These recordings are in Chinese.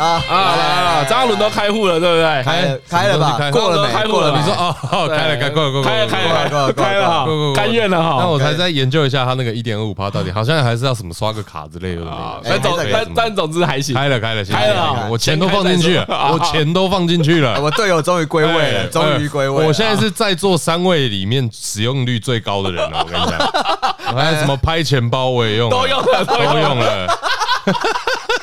啊啊！张嘉伦都开户了，对不对？开了，开了吧？过了没？开户了？你说哦，开了，开过了，过了，开了，开了，开了，哈，甘愿了哈。那我才在研究一下他那个一点二五趴到底，好像还是要什么刷个卡之类的。但总但但总之还行，开了，开了，开了，我钱都放进去了，我钱都放进去了，我队友终于归位了，终于归位。我现在是在座三位里面使用率最高的人了，我跟你讲，还有什么拍钱包我也用，都用了，都用了。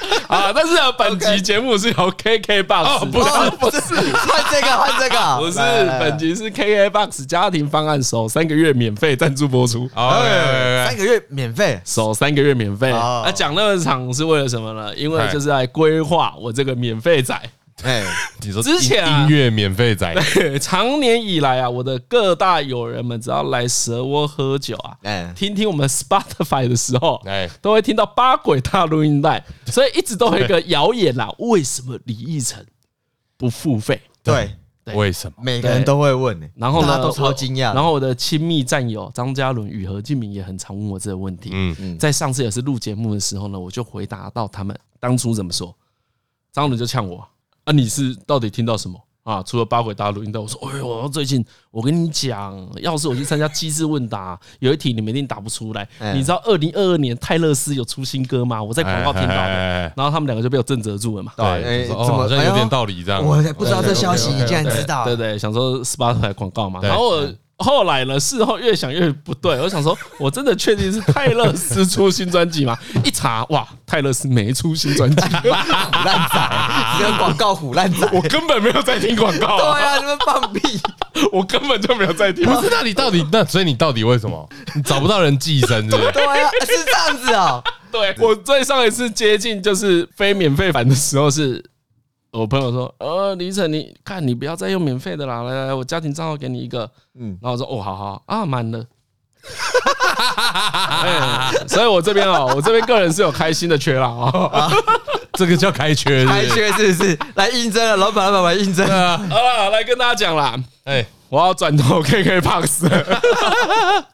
啊！但是啊本集节目是由 KKBOX，不是不是换这个换这个，不是本集是 KKBOX 家庭方案首三个月免费赞助播出，三个月免费，首三个月免费。那讲那么长是为了什么呢？因为就是来规划我这个免费仔。哎，你说之前音乐免费仔，对，长年以来啊，我的各大友人们只要来蛇窝喝酒啊，哎，听听我们 Spotify 的时候，哎，都会听到八轨大录音带，所以一直都有一个谣言啦，为什么李义成不付费？对，为什么？每个人都会问，然后呢，都超惊讶。然后我的亲密战友张嘉伦与何敬明也很常问我这个问题。嗯嗯，在上次也是录节目的时候呢，我就回答到他们当初怎么说，张伦就呛我。啊，你是到底听到什么啊？除了八轨大陆音带，我说，哎呦，最近我跟你讲，要是我去参加机智问答，有一题你们一定答不出来。你知道二零二二年泰勒斯有出新歌吗？我在广告听到的，然后他们两个就被我震慑住了嘛。对，怎么好像有点道理这样？我不知道这消息，你竟然知道？对对，想说 Spotify 广告嘛，然后我。后来呢？事后越想越不对，我想说，我真的确定是泰勒斯出新专辑吗？一查，哇，泰勒斯没出新专辑，烂仔，这个广告唬烂仔，我根本没有在听广告。对啊，你们放屁，我根本就没有在听。不是，那你到底那？所以你到底为什么？你找不到人寄生是不是？对啊，是这样子哦。对，我最上一次接近就是非免费版的时候是。我朋友说：“呃，李晨，你看，你不要再用免费的啦，来来，我家庭账号给你一个。”嗯，然后我说：“哦，好好啊，满了。” 所以，我这边哦，我这边个人是有开心的缺啦啊，这个叫开缺，开缺是不是？来应征了，老板，老板应征。啊！好了，来跟大家讲啦，哎，我要转投 KKBOX。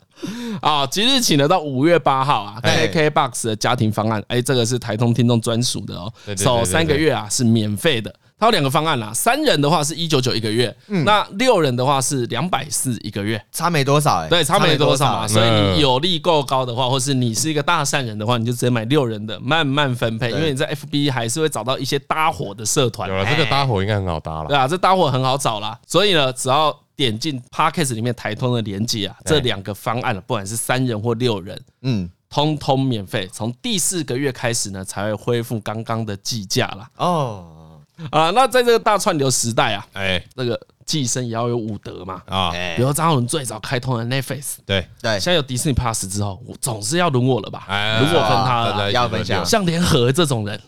啊，即日起呢，到五月八号啊，KKBOX 的家庭方案，哎，这个是台通听众专属的哦，首三个月啊是免费的。它有两个方案啦，三人的话是一九九一个月，那六人的话是两百四一个月，差没多少哎，对，差没多少嘛。所以你有力够高的话，或是你是一个大善人的话，你就直接买六人的，慢慢分配，因为你在 FB 还是会找到一些搭伙的社团。有了这个搭伙应该很好搭了，对啊，这搭伙很好找啦。所以呢，只要。点进 Podcast 里面台通的连接啊，这两个方案不管是三人或六人，嗯，通通免费。从第四个月开始呢，才会恢复刚刚的计价啦。哦，啊，那在这个大串流时代啊，哎，那个寄生也要有武德嘛啊。比如张浩伦最早开通了 Netflix，对对，现在有 Disney Plus 之后，我总是要轮我了吧？轮我跟他了，要分享。像联合这种人，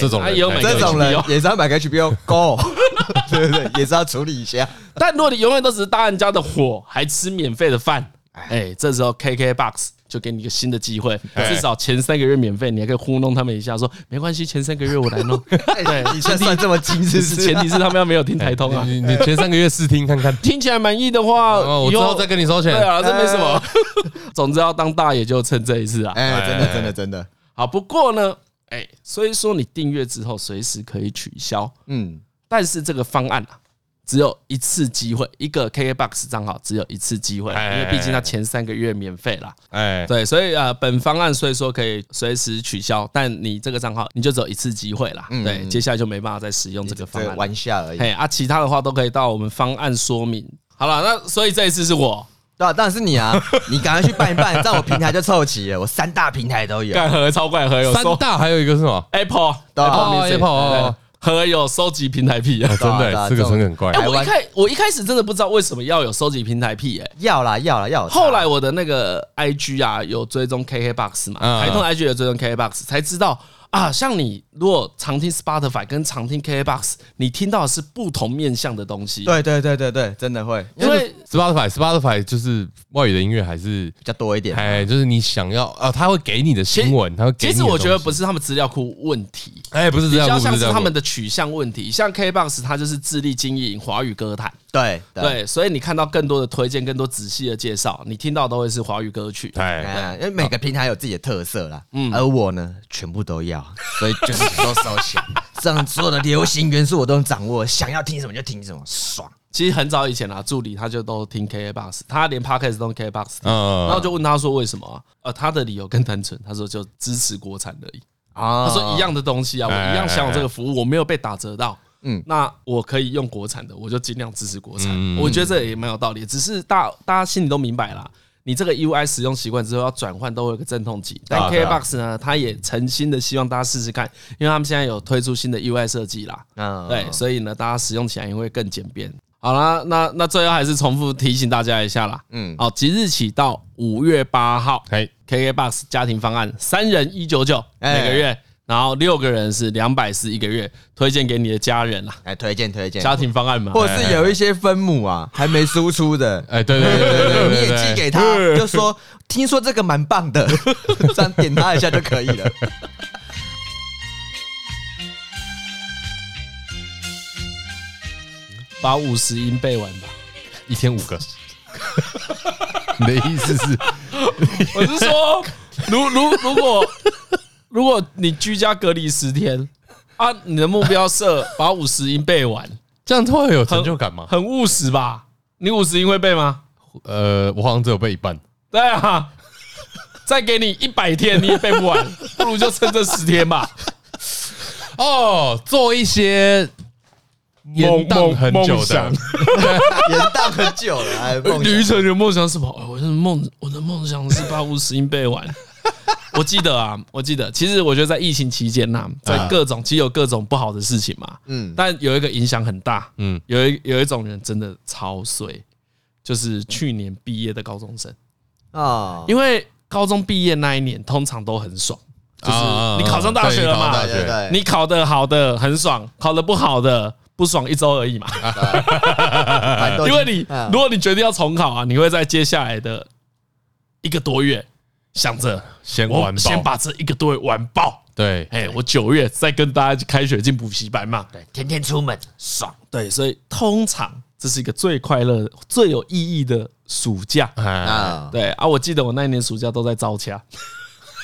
这种人有，这种人也是要买个 HBO Go。对对对，也是要处理一下。但如果你永远都只是大人家的火，还吃免费的饭，哎，这时候 KKBOX 就给你一个新的机会，至少前三个月免费，你还可以糊弄他们一下，说没关系，前三个月我来弄。对，你算算这么精致，是前提是他们要没有听台通啊。你你前三个月试听看看，听起来满意的话，我之后再跟你收钱。对啊，这没什么。总之要当大爷就趁这一次啊。哎，真的真的真的。好，不过呢，哎，所以说你订阅之后随时可以取消。嗯。但是这个方案啊，只有一次机会，一个 KKBOX 账号只有一次机会，因为毕竟它前三个月免费啦。哎，对，所以啊，本方案虽说可以随时取消，但你这个账号你就只有一次机会啦。对，接下来就没办法再使用这个方案，玩笑而已。哎，啊，其他的话都可以到我们方案说明。好了，那所以这一次是我，对，当然是你啊，你赶快去办一办，这样我平台就凑齐了，我三大平台都有。干盒超怪盒有三大，还有一个是什么？Apple，Apple，Apple。和有收集平台癖啊，真的，这个真的很怪。哎，我一开我一开始真的不知道为什么要有收集平台癖，哎，要啦要啦要。后来我的那个 IG 啊，有追踪 KKBOX 嘛，台通 IG 有追踪 KKBOX，才知道。啊，像你如果常听 Spotify 跟常听 KKBOX，你听到的是不同面向的东西。对对对对对，真的会，因为 Spotify Spotify 就是外语的音乐还是比较多一点。哎，就是你想要啊，他会给你的新闻，他会给你。其实我觉得不是他们资料库问题，哎，不是资料库，比较像是他们的取向问题。像 KKBOX，它就是致力经营华语歌坛。对对，所以你看到更多的推荐，更多仔细的介绍，你听到都会是华语歌曲。对，因为每个平台有自己的特色啦。嗯，而我呢，全部都要，所以就是都收起来，这样所有的流行元素我都能掌握，想要听什么就听什么，爽。其实很早以前啊，助理他就都听 K A Box，他连 Podcast 都 KKBOX。嗯，然后就问他说为什么啊？呃，他的理由更单纯，他说就支持国产而已。啊，他说一样的东西啊，我一样享有这个服务，我没有被打折到。嗯，那我可以用国产的，我就尽量支持国产。我觉得这也蛮有道理，只是大大家心里都明白啦。你这个 UI 使用习惯之后要转换，都会有个阵痛期。但 KKBOX 呢，他也诚心的希望大家试试看，因为他们现在有推出新的 UI 设计啦。嗯，对，所以呢，大家使用起来也会更简便。好啦，那那最后还是重复提醒大家一下啦。嗯，好，即日起到五月八号，KKBOX 家庭方案三人一九九每个月。然后六个人是两百四一个月，推荐给你的家人啦，来推荐推荐家庭方案嘛，或者是有一些分母啊还没输出的，哎，对对对对对，你也寄给他，就说听说这个蛮棒的，这样点他一下就可以了。把五十音背完吧，一天五个。你的意思是？我是说，如如如果。如果你居家隔离十天啊，你的目标设 把五十音背完，这样会有成就感吗？很务实吧？你五十音会背吗？呃，我好像只有背一半。对啊，再给你一百天你也背不完，不如就趁这十天吧。哦，做一些延宕很久的，延宕很久了。哎，旅程的梦想是什么？我的梦，我的梦想是把五十音背完。我记得啊，我记得，其实我觉得在疫情期间呐，在各种其实有各种不好的事情嘛，嗯，但有一个影响很大，嗯，有一有一种人真的超衰，就是去年毕业的高中生。啊，因为高中毕业那一年通常都很爽，就是你考上大学了嘛，对对对，你考得好的很爽，考得不好的不爽一周而已嘛，因为你如果你决定要重考啊，你会在接下来的一个多月。想着先完，先把这一个多月完爆。对，哎，我九月再跟大家开学进补习班嘛。对，天天出门爽。对，所以通常这是一个最快乐、最有意义的暑假啊。对啊，我记得我那一年暑假都在招掐。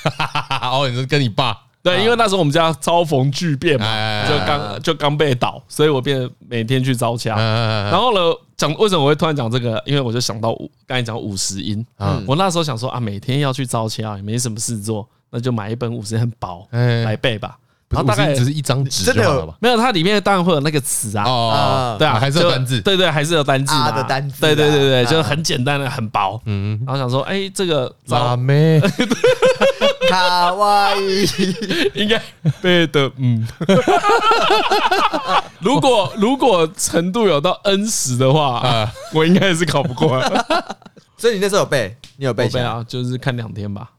哦，你是跟你爸？对，因为那时候我们家遭逢巨变嘛，就刚就刚被倒，所以我变每天去招掐。然后呢？讲为什么我会突然讲这个？因为我就想到五，刚才讲五十音啊，我那时候想说啊，每天要去招掐，也没什么事做，那就买一本五十音很薄来背吧。它大概只是一张纸就好了吧？没有，它里面当然会有那个词啊。哦，对啊，还是有单字。对对，还是有单字的单字。对对对对，就是很简单的，很薄。嗯，然后想说，哎，这个咋没？卡哇伊，应该背的。嗯，如果如果程度有到 N 十的话，啊我应该是考不过。所以你那时候有背？你有背？背啊，就是看两天吧。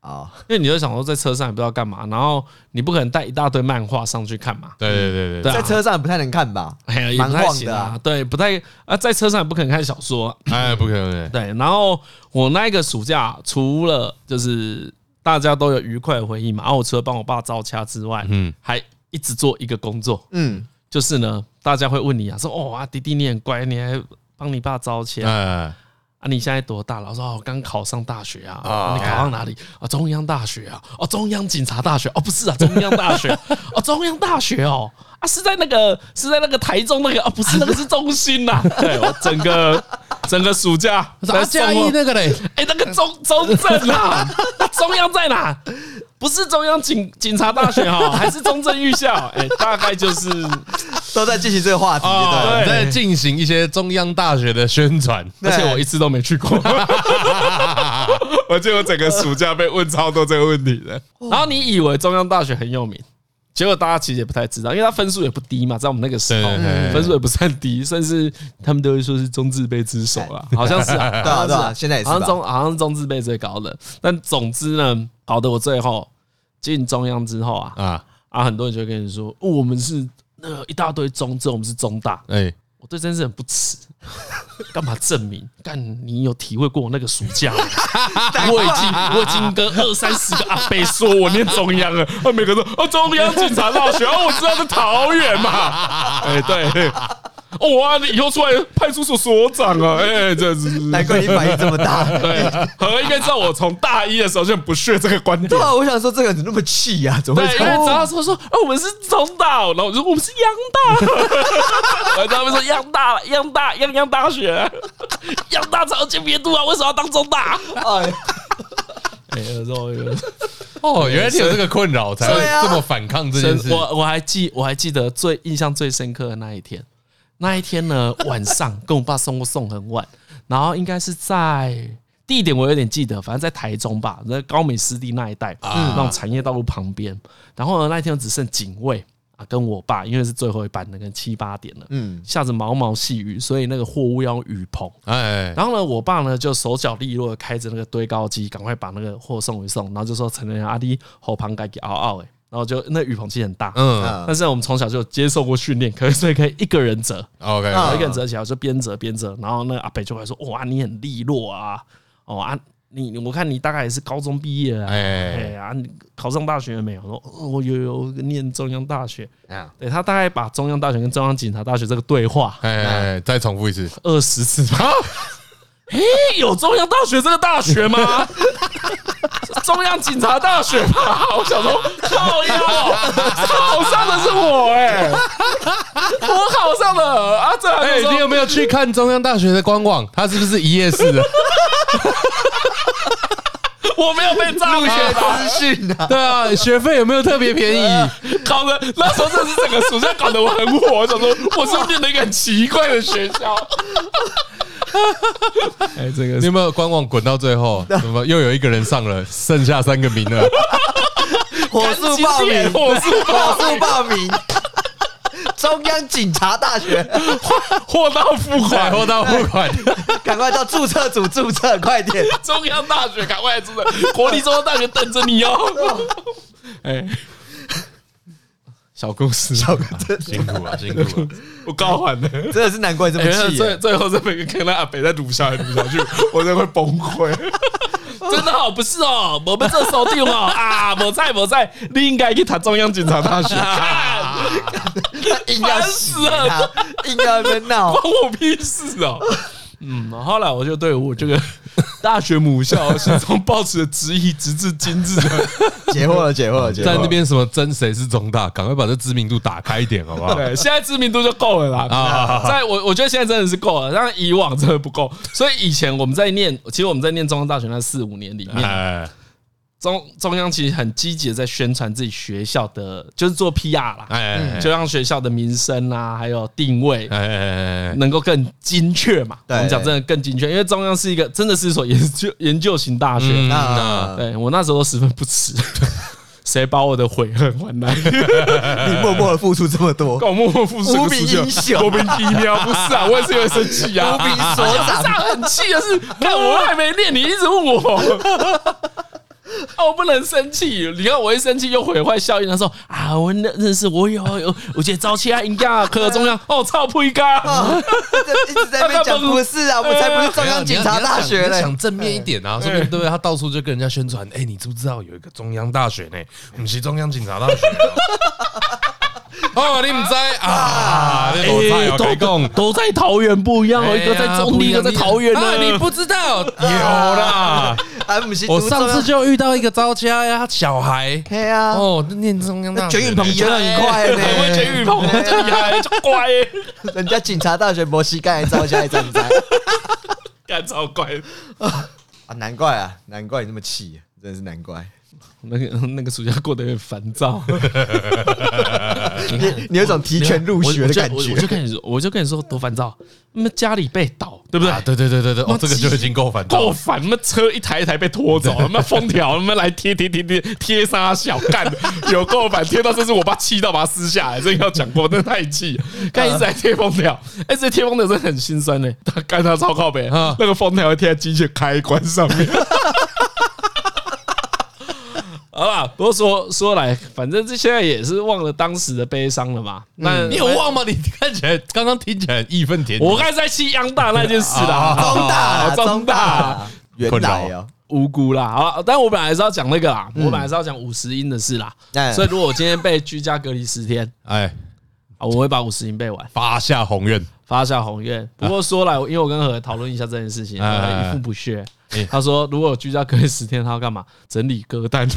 啊，因为你就想说在车上也不知道干嘛，然后你不可能带一大堆漫画上去看嘛。对对对对，在车上不太能看吧？哎呀，蛮晃的啊。对，不太啊，在车上也不可能看小说。哎，不可能。对，然后我那一个暑假，除了就是大家都有愉快的回忆嘛，然后我除了帮我爸招掐之外，嗯，还一直做一个工作，嗯，就是呢，大家会问你啊，说哦啊，弟弟你很乖，你还帮你爸招掐。啊，你现在多大了？我说哦，刚考上大学啊。啊，你考上哪里？啊，中央大学啊。哦，中央警察大学。哦，不是啊，中央大学。哦，中央大学哦。啊，是在那个是在那个台中那个。哦，不是，那个是中心呐。对，我整个 整个暑假在嘉义那个嘞。哎，那个中中正啊，中央在哪？不是中央警警察大学哈，还是中正预校？哎，大概就是 都在进行这个话题，对，在进行一些中央大学的宣传，而且我一次都没去过。我记得我整个暑假被问超多这个问题的。然后你以为中央大学很有名，结果大家其实也不太知道，因为他分数也不低嘛，在我们那个时候分数也不算低，甚至他们都会说是中字辈之首啦，好像是啊，对啊，对啊，现在也是，好像中好像是中字辈最高的。但总之呢，搞得我最后。进中央之后啊啊啊！很多人就会跟你说，哦，我们是那个一大堆中正，我们是中大。哎，我对这件事很不齿，干嘛证明？干你有体会过我那个暑假？我已经我已经跟二三十个阿伯说我念中央了，每个人说哦，中央警察大学，哦，我知道是桃园嘛。哎，对。哇，你以后出来派出所所长啊？哎，这是难怪你反应这么大。对，何应该知道我从大一的时候就很不屑这个观点。对啊，我想说这个人怎么那么气呀？怎么会？对，因为只要说说，哦，我们是中大，然后我说我们是央大，然后他们说央大，央大，央央大学，央大超前别度啊，为什么要当中大？哎。哎，有时候哦，原来你有这个困扰，才会这么反抗这件事。我我还记我还记得最印象最深刻的那一天，那一天呢，晚上跟我爸送货送很晚，然后应该是在地点我有点记得，反正在台中吧，在高美湿地那一带，那种产业道路旁边。然后呢，那一天只剩警卫。跟我爸，因为是最后一班的，跟七八点了，嗯，下着毛毛细雨，所以那个货物要用雨棚，哎，然后呢，我爸呢就手脚利落的开着那个堆高机，赶快把那个货送一送，然后就说陈仁阿弟后旁该给嗷嗷哎，然后就那雨棚其实很大，嗯，但是我们从小就接受过训练，可以 所以可以一个人折，OK，一个人折起来就边折边折，然后那个阿北就会说哇，你很利落啊，哦啊。你我看你大概也是高中毕业了，哎呀，你考上大学了没有？说我有有念中央大学，对，他大概把中央大学跟中央警察大学这个对话，哎，再重复一次。二十次吧。哎，有中央大学这个大学吗？中央警察大学吧？我想说，靠腰，考上的是我哎，我考上了啊！这哎，你有没有去看中央大学的官网？它是不是一页式的？我没有被诈骗资讯啊！对啊，学费有没有特别便宜？搞得那时候真是整个暑假搞得我很火，我想说我是不是念了一个很奇怪的学校？哎，这个你有没有官网滚到最后？怎么又有一个人上了？剩下三个名额，火速报名！火速火速报名！中央警察大学，货到付款，货到付款，赶快到注册组注册，快点！中央大学，赶快注册！国立中央大学等着你哦！哎，小公司，小公司，辛苦了，辛苦 了，我高喊的，真的是难怪这么气。最最后这边看到阿北在录下来录下去，我真的会崩溃。真的好，不是哦，我们这手定哦啊，我在我在，你应该去谈中央警察大学。硬要死了，硬要在闹，关我屁事哦。嗯，后来我就对我这个大学母校心中抱持的质疑，直至今日。解惑了，解惑了，解惑了。在那边什么争谁是中大，赶快把这知名度打开一点，好不好？对，现在知名度就够了啦。啊，在我我觉得现在真的是够了，但以往真的不够。所以以前我们在念，其实我们在念中央大学那四五年里面。中中央其实很积极的在宣传自己学校的，就是做 PR 啦，就让学校的名声啊，还有定位，能够更精确嘛。我们讲真的更精确，因为中央是一个真的是一所 研究研究型大学。对，我那时候都十分不耻，谁把我的悔恨还来？你默默的付出这么多，我默默付出，无比英雄，莫名其妙，不是啊？我也是有点生气啊，无比所长，很气的是，看我还没练，你一直问我。哦，我不能生气！你看我一生气又毁坏效应。他说啊，我认认识我有有，我觉得早期啊应该科中央哦，操呸嘎！一直在那边讲不是啊，我才不是中央警察大学嘞。想正面一点啊，说不定对不对？他到处就跟人家宣传，哎，你知不知道有一个中央大学呢？不是中央警察大学。哦，你唔知啊？都都在桃园不一样，一个在中坜，一个在桃园呢。你不知道？有啦。我上次就遇到一个招家呀，小孩，对啊，哦，念中央大学，卷雨鹏卷得很快呢，卷雨棚真厉害，就乖。人家警察大学摩西盖招家一站在，干超乖 啊！难怪啊，难怪你那么气，真的是难怪。那个 那个暑假过得有点烦躁，你你有种提前入学的感觉。我就跟你说，我就跟你说多烦躁。那么家里被盗，对不对？对对对对对，哦，这个就已经够烦，够烦。那么车一台一台被拖走，那么封条，那么来贴贴贴贴贴杀小干的，有够烦，贴到这是我爸气到把它撕下来，这个要讲过，那太气。干一直在贴封条，哎，这贴封条真的很心酸呢。他干他超靠北，那个封条会贴在机器开关上面。好吧，不过说说来，反正这现在也是忘了当时的悲伤了嘛。那你有忘吗？你看起来刚刚听起来义愤填膺。我刚才在气央大那件事啦，中大，中大，原来啊，无辜啦。好，但我本来是要讲那个啦，我本来是要讲五十音的事啦。所以如果我今天被居家隔离十天，哎，我会把五十音背完，发下宏愿。发下宏愿。不过说来，因为我跟何讨论一下这件事情，一副不屑。他说，如果居家隔离十天，他要干嘛？整理歌单。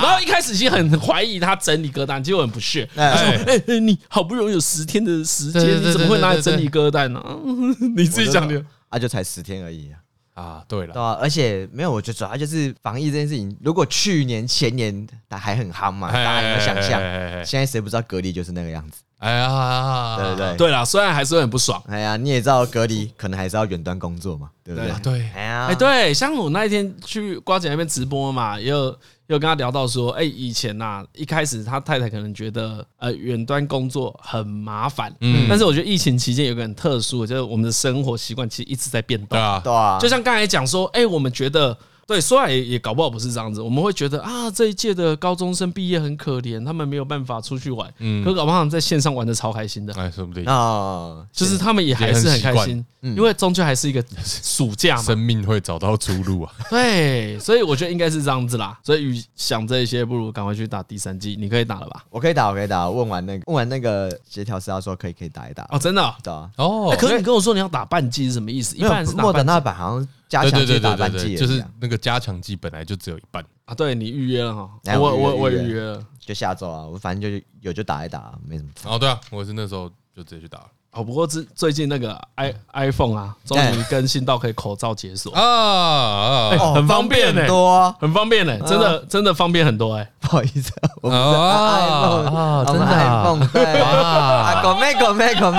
然后一开始其实很怀疑他整理歌单，结果很不屑。他说：“哎哎，你好不容易有十天的时间，你怎么会拿来整理歌单呢？你自己讲的。啊，就才十天而已啊。”啊，对了，对啊，而且没有，我觉得主要就是防疫这件事情。如果去年前年还很夯嘛，大家有没有想象？现在谁不知道隔离就是那个样子？哎呀，对对对，对啦，虽然还是很不爽。哎呀，你也知道隔离可能还是要远端工作嘛，对不对？对，哎呀，哎对，像我那一天去瓜姐那边直播嘛，也有。又跟他聊到说，哎，以前呐，一开始他太太可能觉得，呃，远端工作很麻烦，嗯，但是我觉得疫情期间有个很特殊，就是我们的生活习惯其实一直在变动，对啊，对啊，就像刚才讲说，哎，我们觉得。对，说来也也搞不好不是这样子，我们会觉得啊，这一届的高中生毕业很可怜，他们没有办法出去玩，嗯，可搞不好在线上玩的超开心的，哎，说不定。啊，就是他们也还是很开心，因为终究还是一个暑假嘛，生命会找到出路啊，对，所以我觉得应该是这样子啦，所以与想这些，不如赶快去打第三季，你可以打了吧？我可以打，我可以打，问完那个问完那个协调师，他说可以可以打一打，哦，真的，对啊，哦，可是你跟我说你要打半季是什么意思？一般是莫德纳版好像。加强剂打半剂，就是那个加强剂本来就只有一半。啊。对，你预约了哈，我我我预约了，就下周啊，我反正就有就打一打，没什么。哦，对啊，我是那时候就直接去打。了。哦，不过最最近那个 i iPhone 啊，终于更新到可以口罩解锁。啊，很方便呢，多很方便呢，真的真的方便很多哎。不好意思，我们 iPhone 真的 iPhone 对。啊，狗妹狗妹狗妹，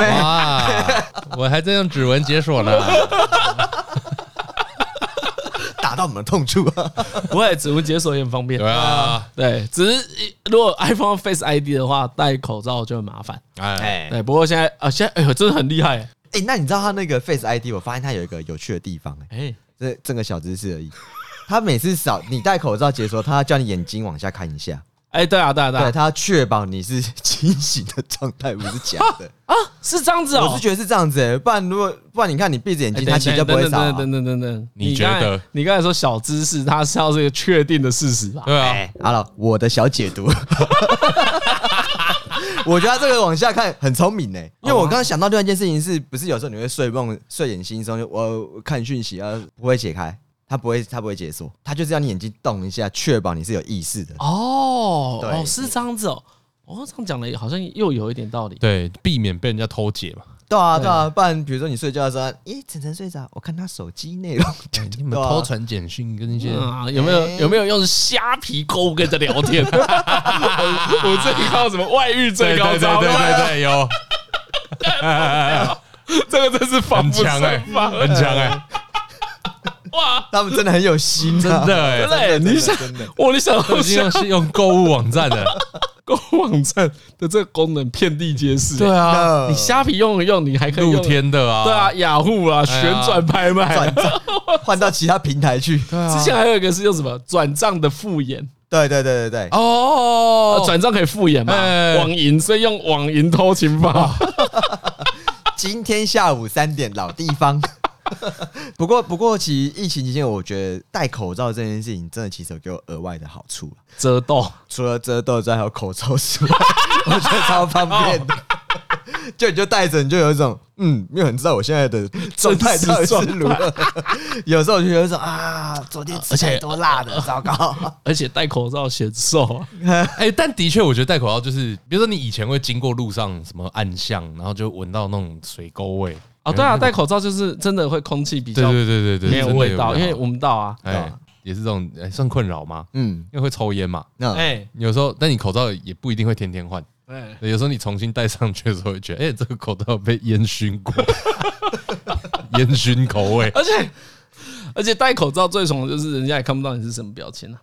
我还在用指纹解锁呢。打到我们的痛处啊！不会，指纹解锁也很方便。对啊，对，只是如果 iPhone Face ID 的话，戴口罩就很麻烦。哎，对，不过现在啊，现在哎呦，真的很厉害。哎，那你知道他那个 Face ID？我发现他有一个有趣的地方。哎，这这个小知识而已。他每次扫你戴口罩解锁，他要叫你眼睛往下看一下。哎，对啊，对啊，对，他要确保你是 清醒的状态，不是假的啊？是这样子哦，我是觉得是这样子哎，不然如果不然你看你闭着眼睛，他其实就不会扫。等等等等，你觉得？你刚才说小知识，他是要这个确定的事实吧？对啊。好了，我的小解读，我觉得他这个往下看很聪明哎，因为我刚刚想到另外一件事情，是不是有时候你会睡梦睡眼惺忪，我看讯息啊不会解开。他不会，他不会解锁，他就是要你眼睛动一下，确保你是有意识的。哦，对哦，是这样子哦。哦，这样讲的好像又有一点道理。对，避免被人家偷解嘛。对啊，对啊，不然比如说你睡觉的时候，咦，晨晨睡着，我看他手机内容，你们偷传简讯跟那些啊，有没有有没有用虾皮购物跟着聊天？我这里看到什么外遇最高招？对对对，有。这个真是防不胜防，很强哎。哇，他们真的很有心，真的哎！对，你想，我，你想已经用用购物网站的购物网站的这个功能遍地皆是。对啊，你虾皮用一用，你还可以露天的啊。对啊，雅虎啊，旋转拍卖，转账换到其他平台去。之前还有一个是用什么转账的复眼。对对对对对。哦，转账可以复眼嘛？网银，所以用网银偷情法。今天下午三点，老地方。不过，不过，其实疫情期间，我觉得戴口罩这件事情，真的其实有给我额外的好处。遮痘，除了遮痘之外，还有口罩之外，我觉得超方便的。就你就戴着，你就有一种嗯，没有人知道我现在的状态到底是如何。有时候我就有一种啊，昨天吃太多辣的，糟糕。而且戴口罩显瘦。哎，但的确，我觉得戴口罩就是，比如说你以前会经过路上什么暗巷，然后就闻到那种水沟味。哦，对啊，戴口罩就是真的会空气比较对对对对没有味道，因为闻不到啊，哎，也是这种算困扰吗？嗯，因为会抽烟嘛，哎，有时候，但你口罩也不一定会天天换，对，有时候你重新戴上去的时候，会觉得，哎，这个口罩被烟熏过，烟熏口味，而且而且戴口罩最爽的就是人家也看不到你是什么表情了。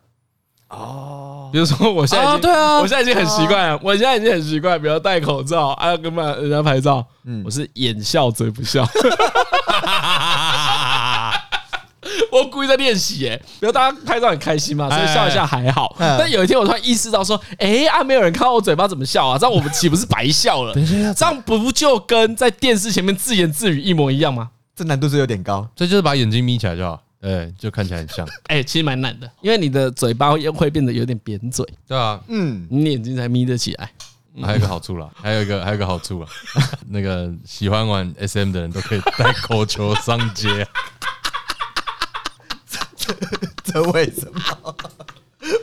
哦，比如说我现在已经，对啊，我现在已经很习惯了，我现在已经很习惯，比如戴口罩，还要跟人家拍照，嗯，我是眼笑嘴不笑，我故意在练习，哎，比如大家拍照很开心嘛，所以笑一下还好，但有一天我突然意识到说，哎啊，没有人看到我嘴巴怎么笑啊，这样我们岂不是白笑了？等一下，这样不就跟在电视前面自言自语一模一样吗？这难度是有点高，所以就是把眼睛眯起来就好。对，就看起来很像。哎，其实蛮难的，因为你的嘴巴又会变得有点扁嘴。对啊，嗯，你眼睛才眯得起来。还有一个好处啦，还有一个还有一个好处啊，那个喜欢玩 SM 的人都可以带口球上街。这为什么？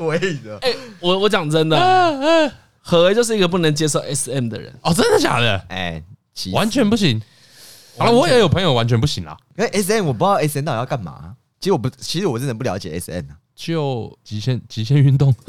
为什么？哎，我我讲真的，何就是一个不能接受 SM 的人哦，真的假的？哎，完全不行。好了，我也有朋友完全不行啦。因为 SM 我不知道 SM 到底要干嘛。其实我不，其实我真的不了解 S N 啊。就极限极限运动。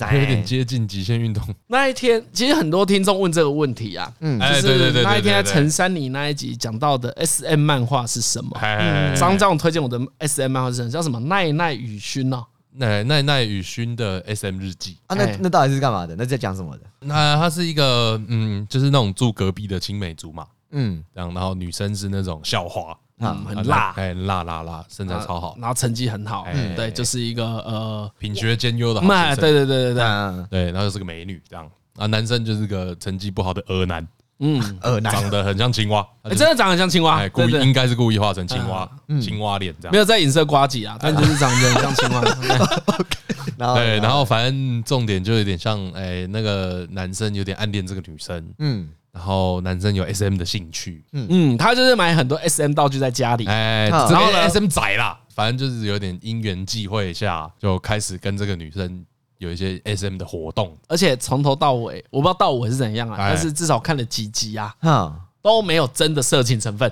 有点接近极限运动。那一天，其实很多听众问这个问题啊，嗯，就是那一天在陈珊妮那一集讲到的 S M 漫画是什么？嗯，张张推荐我的 S M 漫画是什么？叫什么？奈奈雨薰哦，奈奈奈与薰的 S M 日记啊，那那到底是干嘛的？那在讲什么的？那它是一个嗯，就是那种住隔壁的青梅竹马，嗯，这样，然后女生是那种校花。嗯，很辣，哎，辣辣辣，身材超好，然后成绩很好，嗯，对，就是一个呃品学兼优的好学生，对对对对对，对，然后又是个美女，这样。啊，男生就是个成绩不好的恶男，嗯，恶男，长得很像青蛙，真的长得像青蛙，故意应该是故意画成青蛙，青蛙脸这样，没有在影射瓜子啊，但就是长得很像青蛙，对，然后反正重点就有点像，哎，那个男生有点暗恋这个女生，嗯。然后男生有 S M 的兴趣，嗯。嗯，他就是买很多 S M 道具在家里，哎，然后 S M 仔啦，反正就是有点因缘际会下，就开始跟这个女生有一些 S M 的活动，而且从头到尾，我不知道到尾是怎样啊，但是至少看了几集啊，都没有真的色情成分，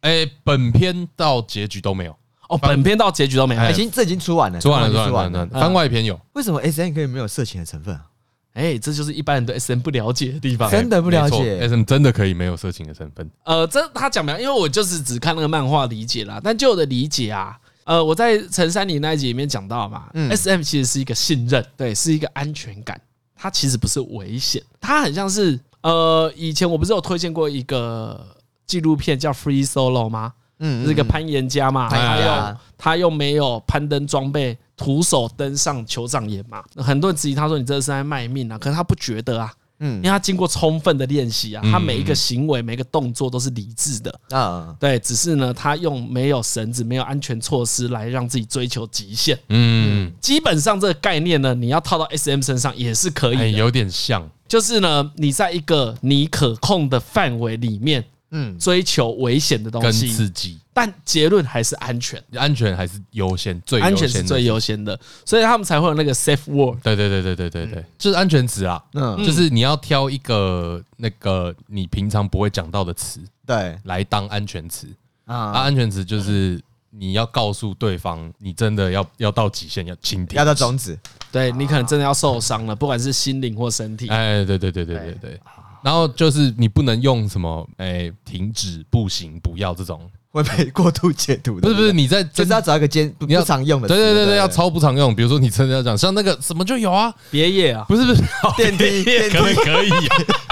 哎，本片到结局都没有，哦，本片到结局都没有，已经这已经出完了，出完了，出完了，番外篇有，为什么 S M 可以没有色情的成分啊？哎，这就是一般人对 SM 不了解的地方，真的不了解。SM 真的可以没有色情的身份？呃，这他讲没有，因为我就是只看那个漫画理解啦。但就我的理解啊，呃，我在陈三林那一集里面讲到嘛，SM 其实是一个信任，对，是一个安全感。它其实不是危险，它很像是呃，以前我不是有推荐过一个纪录片叫《Free Solo》吗？嗯，是一个攀岩家嘛，他又他又没有攀登装备。徒手登上酋长岩嘛？很多人质疑他说：“你这是在卖命啊！”可是他不觉得啊，嗯，因为他经过充分的练习啊，他每一个行为、每个动作都是理智的啊。对，只是呢，他用没有绳子、没有安全措施来让自己追求极限。嗯，基本上这个概念呢，你要套到 SM 身上也是可以的，有点像，就是呢，你在一个你可控的范围里面。嗯，追求危险的东西，跟刺激，但结论还是安全，安全还是优先，最安全是最优先的，所以他们才会有那个 safe word。对对对对对对对，就是安全词啊，嗯，就是你要挑一个那个你平常不会讲到的词，对，来当安全词。啊，安全词就是你要告诉对方，你真的要要到极限，要倾听，要到终止，对你可能真的要受伤了，不管是心灵或身体。哎，对对对对对。对。然后就是你不能用什么哎，停止、不行、不要这种。会被过度解读的。不是不是，你在就是要找一个兼不常用的。对对对对，要超不常用。比如说你真的要讲像那个什么就有啊，别野啊，不是不是。电梯，可能可以，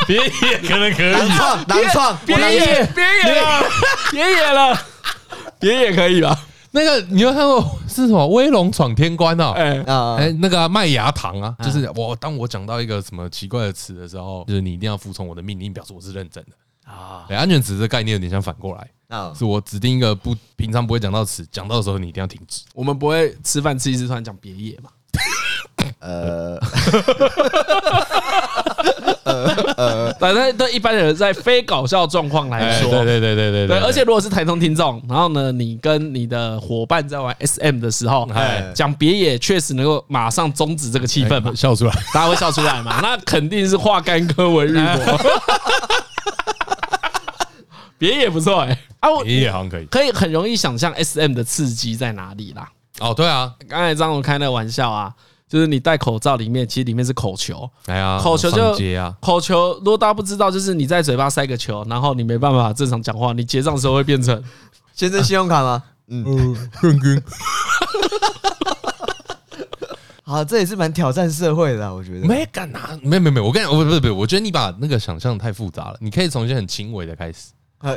别野可能可以，南创南创，别野别野了，别野了，别野可以吧？那个你有看过是什么？威龙闯天关哦，哎哎，那个麦芽糖啊，就是我当我讲到一个什么奇怪的词的时候，就是你一定要服从我的命令，表示我是认真的啊。安全词这概念有点像反过来，是我指定一个不平常不会讲到词，讲到的时候你一定要停止。我们不会吃饭吃一次突然讲别野嘛？呃。呃，反正对一般人在非搞笑状况来说，对对对对对对，而且如果是台中听众，然后呢，你跟你的伙伴在玩 SM 的时候，讲别野确实能够马上终止这个气氛嘛，笑出来，大家会笑出来嘛？那肯定是化干戈为玉帛。别野不错哎，啊，别野好像可以，可以很容易想象 SM 的刺激在哪里啦。哦，对啊，刚才张总开那个玩笑啊。就是你戴口罩里面，其实里面是口球。哎呀，口球就口球。如果大家不知道，就是你在嘴巴塞个球，然后你没办法正常讲话，你结账的时候会变成 先生信用卡吗？嗯，哼哼。好，这也是蛮挑战社会的，我觉得。没敢拿，没没没，我跟你讲，不不不，我觉得你把那个想象太复杂了，你可以从一些很轻微的开始。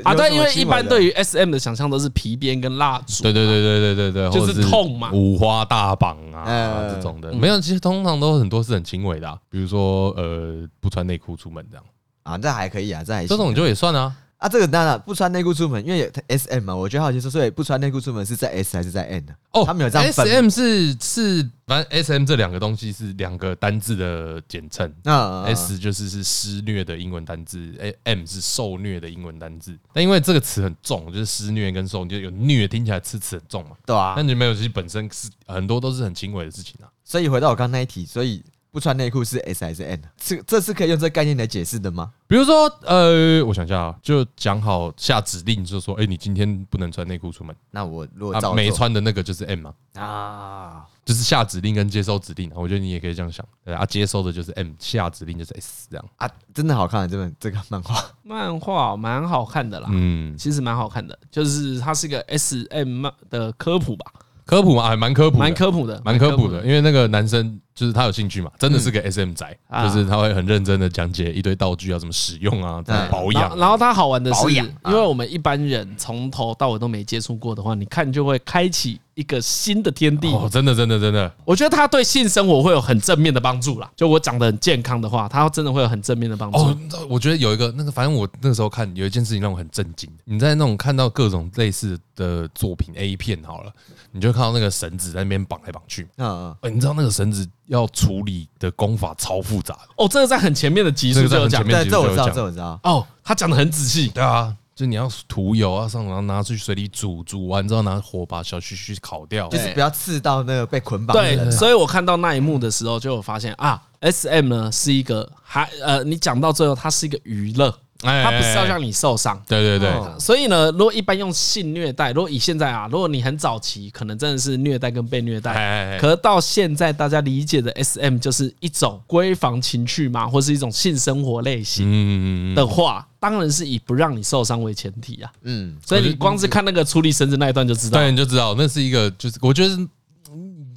啊，对，因为一般对于 S M 的想象都是皮鞭跟蜡烛，对对对对对对对，就是痛嘛，五花大绑啊这种的，没有，其实通常都很多是很轻微的，比如说呃不穿内裤出门这样。啊，这还可以啊，这还这种就也算啊，啊，这个当然不穿内裤出门，因为有 S M 嘛，我觉得好奇说，所以不穿内裤出门是在 S 还是在 N 呢？哦，他们有这样分。S M 是是，反正 S M 这两个东西是两个单字的简称。那 S 就是是施虐的英文单字，M 是受虐的英文单字。但因为这个词很重，就是施虐跟受，就有虐听起来词词很重嘛，对啊。那你没有，其实本身是很多都是很轻微的事情啊。所以回到我刚刚那一题，所以。不穿内裤是 S 还是 N？这这是可以用这个概念来解释的吗？比如说，呃，我想一下啊，就讲好下指令，就是说，哎，你今天不能穿内裤出门。那我如果没穿的那个就是 M 嘛？啊，就是下指令跟接收指令，我觉得你也可以这样想。对啊，接收的就是 M，下指令就是 S，这样啊，真的好看，这本这个漫画，漫画蛮好看的啦。嗯，其实蛮好看的，就是它是一个 SM 的科普吧。科普嘛，还蛮科普，蛮科普的，蛮科普的。因为那个男生就是他有兴趣嘛，真的是个 SM 仔，就是他会很认真的讲解一堆道具要怎么使用啊，怎么保养。然后他好玩的是，因为我们一般人从头到尾都没接触过的话，你看就会开启一个新的天地。哦，真的，真的，真的，我觉得他对性生活会有很正面的帮助啦。就我长得很健康的话，他真的会有很正面的帮助。哦，我觉得有一个那个，反正我那个时候看有一件事情让我很震惊。你在那种看到各种类似的作品 A 片好了。你就看到那个绳子在那边绑来绑去，嗯嗯，你知道那个绳子要处理的功法超复杂的哦。这个在很前面的集数就有讲，对，这我知道，这我知道。哦，他讲的很仔细，对啊，就你要涂油啊，上然后拿去水里煮，煮完之后拿火把小须须烤掉，就是不要刺到那个被捆绑。对，所以我看到那一幕的时候，就有发现啊，S M 呢是一个还呃，你讲到最后，它是一个娱乐。他不是要让你受伤，对对对，所以呢，如果一般用性虐待，如果以现在啊，如果你很早期，可能真的是虐待跟被虐待，可是到现在大家理解的 SM 就是一种闺房情趣嘛，或是一种性生活类型的话，当然是以不让你受伤为前提啊。嗯，所以你光是看那个处理绳子那一段就知道，对，你就知道那是一个，就是我觉得，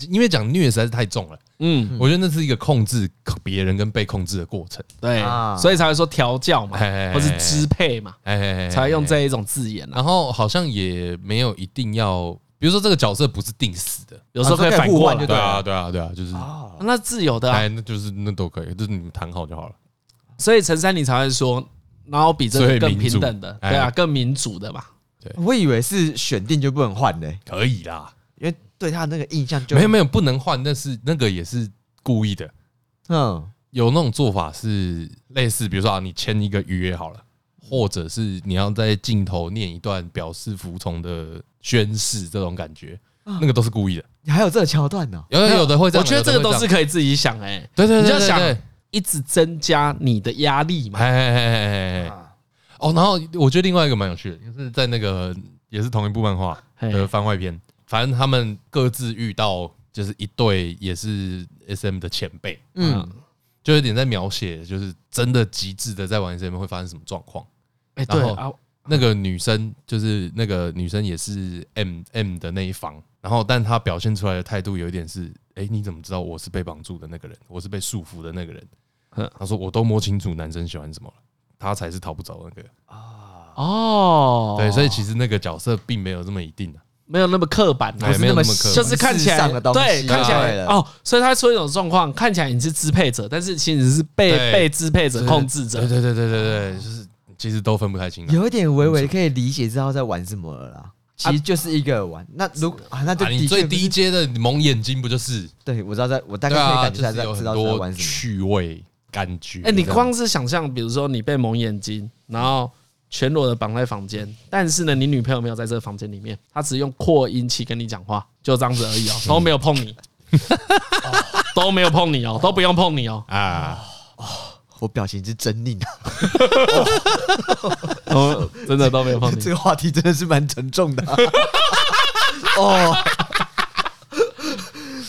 因为讲虐实在是太重了。嗯，我觉得那是一个控制别人跟被控制的过程，对，所以才会说调教嘛，或是支配嘛，才会用这一种字眼。然后好像也没有一定要，比如说这个角色不是定死的，有时候可以反过来，对啊，对啊，对啊，就是那自由的，哎，那就是那都可以，就是你们谈好就好了。所以陈三你才会说，然后比这个更平等的，对啊，更民主的嘛。对，我以为是选定就不能换呢，可以啦。对他那个印象就没有没有不能换，但是那个也是故意的。嗯，有那种做法是类似，比如说啊，你签一个预约好了，或者是你要在镜头念一段表示服从的宣誓，这种感觉，那个都是故意的。你还有这个桥段呢？有有的会这样，我觉得这个都是可以自己想哎。对对对，你就想一直增加你的压力嘛。哎哎哎哎哦，然后我觉得另外一个蛮有趣的，就是在那个也是同一部漫画的番外篇。反正他们各自遇到就是一对也是 SM 的前辈，嗯，就有点在描写，就是真的极致的在玩 SM 会发生什么状况。哎，对啊，那个女生就是那个女生也是 M M 的那一方，然后但她表现出来的态度有一点是，哎，你怎么知道我是被绑住的那个人？我是被束缚的那个人？她说我都摸清楚男生喜欢什么了，他才是逃不走那个啊。哦，对，所以其实那个角色并没有这么一定的。没有那么刻板，不是那么就是看起来对，看起来哦，所以他出一种状况，看起来你是支配者，但是其实是被被支配者控制者。对对对对对对，就是其实都分不太清。有一点微微可以理解知道在玩什么了啦，其实就是一个玩。那如啊，那就你最低阶的蒙眼睛不就是？对，我知道在，我大概可以感觉在知道在玩什么趣味感觉。哎，你光是想象，比如说你被蒙眼睛，然后。全裸的绑在房间，但是呢，你女朋友没有在这个房间里面，她只用扩音器跟你讲话，就这样子而已哦，都没有碰你，都没有碰你哦，都不用碰你哦啊！我表情是狰狞啊，哦，真的都没有碰你。这个话题真的是蛮沉重的哦。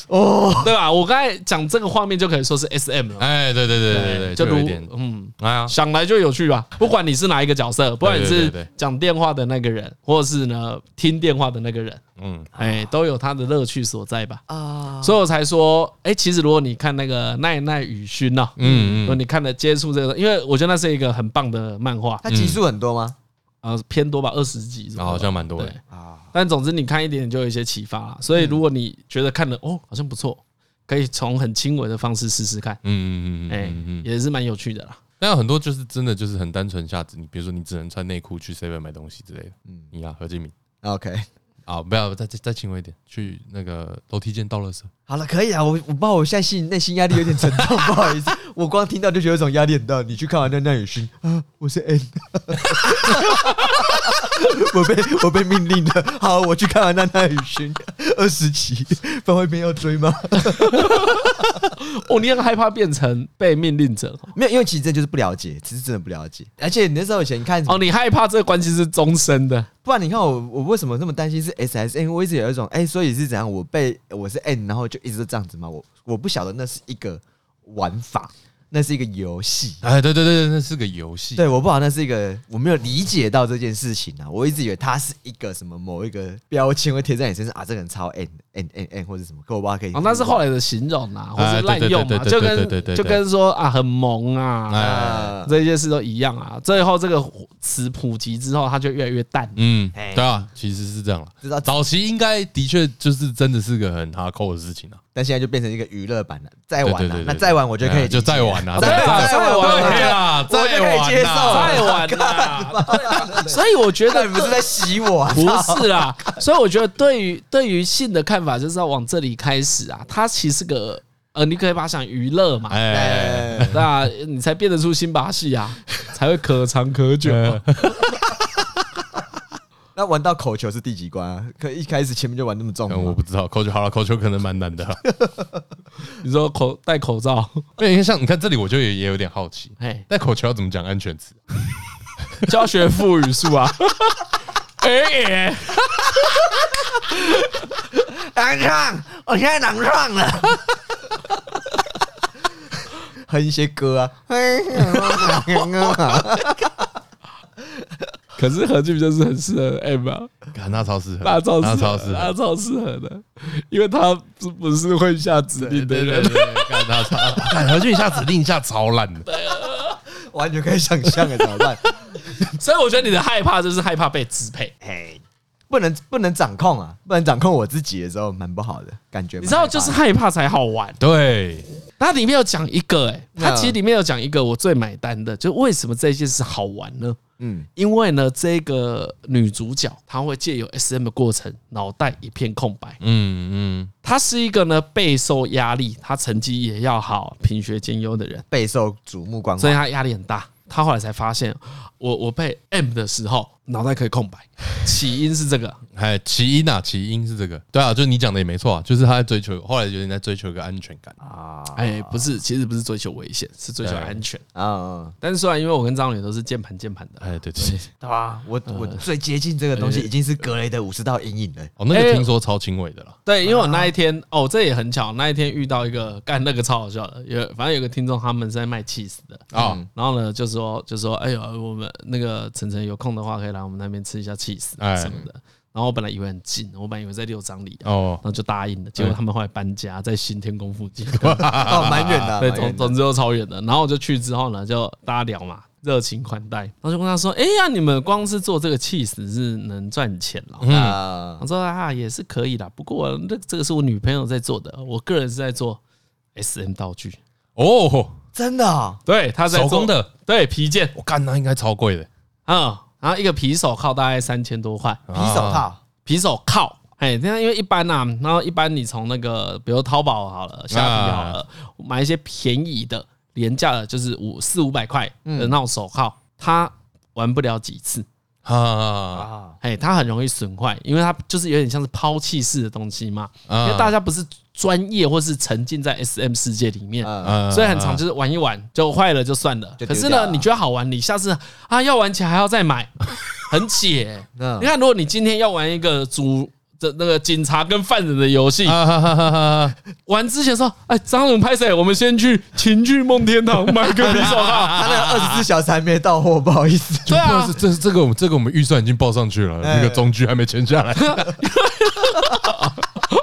哦，对吧？我刚才讲这个画面就可以说是 S M 了。哎，对对对对对，就如嗯，哎呀，想来就有趣吧。不管你是哪一个角色，不管你是讲电话的那个人，或者是呢听电话的那个人，嗯，哎，都有他的乐趣所在吧。啊，所以我才说，哎，其实如果你看那个奈奈雨薰呐，嗯嗯，如果你看了接触这个，因为我觉得那是一个很棒的漫画。它集数很多吗？呃，偏多吧，二十集，好像蛮多的啊。但总之，你看一点点就有一些启发了。所以，如果你觉得看了哦，好像不错，可以从很轻微的方式试试看。嗯嗯嗯，哎，也是蛮有趣的啦。但有很多就是真的就是很单纯下子，你比如说你只能穿内裤去 seven 买东西之类的。嗯，你啊，何敬明，OK，啊，不要再再再轻微一点，去那个楼梯间倒垃圾。好了，可以啊，我我不知道我现在心内心压力有点沉重，不好意思，我光听到就觉得有种压力很大。你去看完那那雨勋啊，我是 N，我被我被命令了，好，我去看完那那雨勋二十集，番外篇要追吗？哦，你很害怕变成被命令者？没有，因为其实这就是不了解，其实真的不了解。而且你那时候以前你看，哦，你害怕这个关系是终身的，不然你看我，我为什么那么担心是 S S N？我一直有一种，哎，所以是怎样？我被我是 N，然后就一直都这样子吗？我我不晓得那是一个玩法。那是一个游戏，哎，对对对对，那是个游戏。对，我不好，那是一个，我没有理解到这件事情啊，我一直以为它是一个什么某一个标签会贴在你身上啊，这个人超 N N N N 或者什么，可我爸可以。哦，那是后来的形容啊，或者滥用嘛，就跟就跟说啊很萌啊，这些事都一样啊。最后这个词普及之后，它就越来越淡。嗯，对啊，其实是这样了。知道早期应该的确就是真的是个很哈扣的事情啊。但现在就变成一个娱乐版了，再玩了，那再玩我觉得可以，就再玩了，再玩再玩啊，我就可以接受，再玩了。所以我觉得你们是在洗我，不是啦。所以我觉得对于对于性的看法就是要往这里开始啊，它其实个呃，你可以把它想娱乐嘛，哎，对啊，你才变得出新把戏啊，才会可长可久。那玩到口球是第几关啊？可一开始前面就玩那么重吗？我不知道，口球好了，口球可能蛮难的。你说口戴口罩，因为像你看这里，我就也也有点好奇，哎，戴口球要怎么讲安全词？教学腹语术啊！哎，难唱，我现在难唱了，哼一些歌啊。可是何俊就是很适合 M 啊，那超适合，那超适合，那超适合。的，因为他不不是会下指令的人，看他超，看何俊下指令下超烂的，完全可以想象的，怎么办？所以我觉得你的害怕就是害怕被支配，嘿，不能不能掌控啊，不能掌控我自己的时候，蛮不好的感觉。你知道，就是害怕才好玩，对。它里面有讲一个，哎，它其实里面有讲一个我最买单的，就为什么这件事好玩呢？嗯，因为呢，这个女主角她会借由 SM 的过程，脑袋一片空白。嗯嗯，她是一个呢备受压力，她成绩也要好，品学兼优的人，备受瞩目光，所以她压力很大。他后来才发现，我我被 M 的时候。脑袋可以空白，起因是这个，哎，起因啊，起因是这个，对啊，就是你讲的也没错啊，就是他在追求，后来有点在追求一个安全感。啊，哎，不是，其实不是追求危险，是追求安全。啊。但是虽然因为我跟张宇都是键盘键盘的，哎，对对对。啊，我我最接近这个东西已经是格雷的五十道阴影了。哦，那个听说超轻微的了。对，因为我那一天，哦，这也很巧，那一天遇到一个干那个超好笑的，有反正有个听众他们是在卖气死的。啊，然后呢就说就说，哎呦，我们那个晨晨有空的话可以来我们那边吃一下。气死什么的，然后我本来以为很近，我本来以为在六张里哦，然后就答应了。结果他们后来搬家，在新天宫附近，哦，蛮远的，对，总总之都超远的。然后我就去之后呢，就大家聊嘛，热情款待。然后就跟他说：“哎呀，你们光是做这个 cheese 是能赚钱了。”嗯，我说啊，也是可以的。不过这这个是我女朋友在做的，我个人是在做 SM 道具。哦，真的？对，他在手工的，对皮件，我干，那应该超贵的啊。然后一个皮手铐大概三千多块，皮手套，皮手铐，哎，那因为一般呐、啊，然后一般你从那个，比如淘宝好了，虾皮好了，买一些便宜的、廉价的，就是五四五百块的那种手铐，它玩不了几次。啊，哎，它很容易损坏，因为它就是有点像是抛弃式的东西嘛。因为大家不是专业或是沉浸在 SM 世界里面，所以很常就是玩一玩就坏了就算了。可是呢，你觉得好玩，你下次啊要玩起来还要再买，很解。你看，如果你今天要玩一个主。这那个警察跟犯人的游戏，玩之前说，哎，张总拍谁？我们先去情趣梦天堂买个皮手套。他那个二十四小时还没到货，不好意思。对啊，这这个我们这个我们预算已经报上去了，那个中距还没签下来。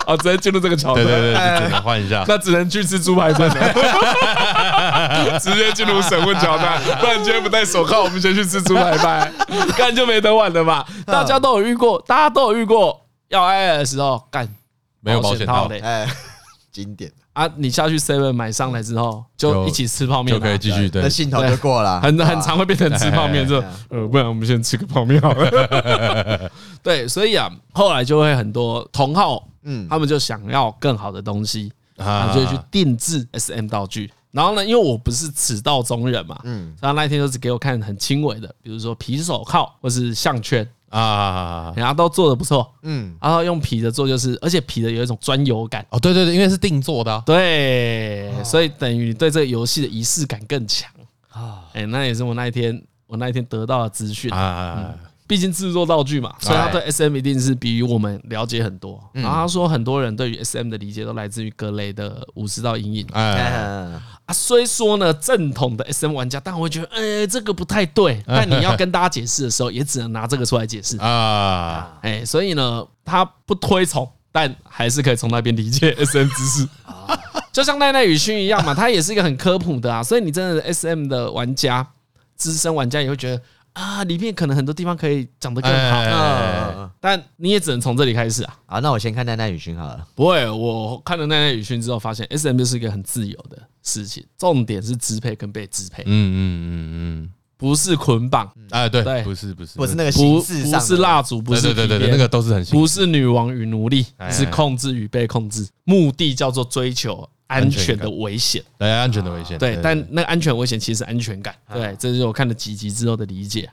啊，直接进入这个桥段。对对对，只能换一下。那只能去吃猪排饭了。直接进入审问桥段，不然今天不戴手铐，我们先去吃猪排饭，干就没得玩了吧？大家都有遇过，大家都有遇过。要爱的时候干，没有保险套嘞，哎，经典啊！你下去 seven 买上来之后，就一起吃泡面，就可以继续对，那兴头就过了。很很常会变成吃泡面，就呃，不然我们先吃个泡面好了。对，所以啊，后来就会很多同好，嗯，他们就想要更好的东西啊，就去定制 SM 道具。然后呢，因为我不是此道中人嘛，嗯，然后那一天就是给我看很轻微的，比如说皮手铐或是项圈。啊，人家都做的不错，嗯，然后用皮的做就是，而且皮的有一种专有感。哦，对对对，因为是定做的，啊，对，所以等于对这个游戏的仪式感更强。啊，哎，那也是我那一天我那一天得到的资讯。啊。毕竟制作道具嘛，所以他对 S M 一定是比我们了解很多。然后他说，很多人对于 S M 的理解都来自于格雷的五十道阴影。啊，虽说呢，正统的 S M 玩家，但我会觉得，哎，这个不太对。但你要跟大家解释的时候，也只能拿这个出来解释啊。哎，所以呢，他不推崇，但还是可以从那边理解 S M 知识。就像奈奈雨勋一样嘛，他也是一个很科普的啊。所以你真的 S M 的玩家，资深玩家也会觉得。啊，里面可能很多地方可以讲得更好，嗯，但你也只能从这里开始啊。好，那我先看奈奈与勋好了。不会，我看了奈奈与勋之后，发现 SM 就是一个很自由的事情，重点是支配跟被支配。嗯嗯嗯嗯，不是捆绑。哎，对对，不是不是，不是那个形式上，不是蜡烛，不是对对对对，那个都是很，不是女王与奴隶，是控制与被控制，目的叫做追求。安全的危险，对安全的危险，对，但那个安全危险其实是安全感，对，这是我看了几集之后的理解。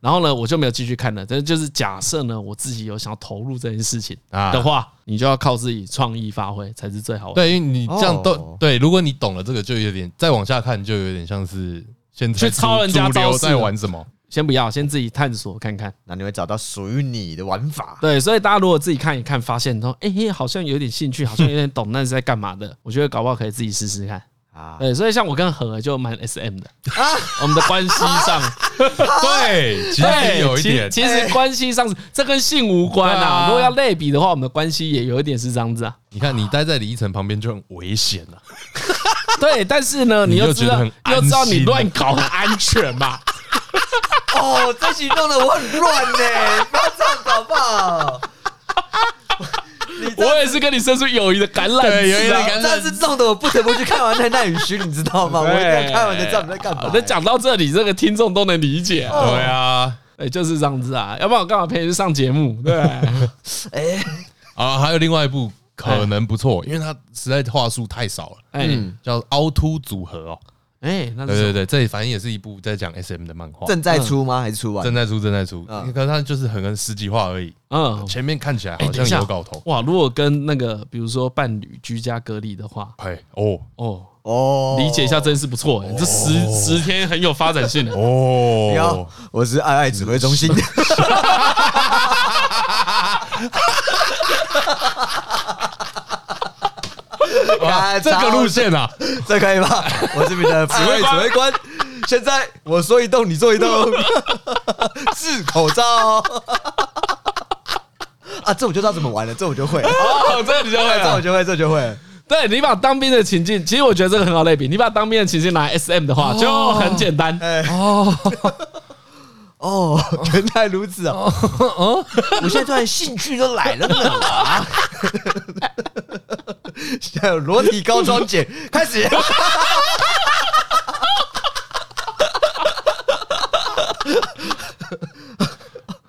然后呢，我就没有继续看了。这就是假设呢，我自己有想要投入这件事情的话，你就要靠自己创意发挥才是最好的。对，因为你这样都对，如果你懂了这个，就有点再往下看，就有点像是现在去抄人家招式在玩什么。先不要，先自己探索看看，那你会找到属于你的玩法。对，所以大家如果自己看一看，发现说，哎，好像有点兴趣，好像有点懂，那是在干嘛的？我觉得搞不好可以自己试试看啊。对，所以像我跟何就蛮 SM 的啊，我们的关系上，对，其实有一点，其实关系上这跟性无关啊。如果要类比的话，我们的关系也有一点是这样子啊。你看，你待在李依晨旁边就很危险了。对，但是呢，你又知道，又知道你乱搞很安全嘛。哦，这集弄得我很乱呢，不要这样好不好。我也是跟你生出友谊的橄榄枝啊，但是弄得我不得不去看完《那奈与勋》，你知道吗？我一定要看完才知道你在干嘛。那讲到这里，这个听众都能理解。对啊，哎，就是这样子啊，要不然我干嘛陪你去上节目？对，哎，啊，还有另外一部可能不错，因为它实在话术太少了。嗯，叫凹凸组合哦。哎，那对对对，这里反正也是一部在讲 SM 的漫画，正在出吗？还是出完？正在出，正在出。可是它就是很十几话而已。嗯，前面看起来好像有搞头。哇，如果跟那个比如说伴侣居家隔离的话，哎，哦哦哦，理解一下真是不错。这十十天很有发展性的哦。你好，我是爱爱指挥中心。这个路线啊，这可以吗？我是你的指挥指挥官，现在我说一动，你做一动，是口罩 啊！这我就知道怎么玩了，这我就会哦，这你就会，这我就会，这就会。对，你把当兵的情境，其实我觉得这个很好类比。你把当兵的情境拿 SM 的话，就很简单。哦哦，原来如此啊！哦，我现在突然兴趣都来了呢。现在有裸体高装姐开始，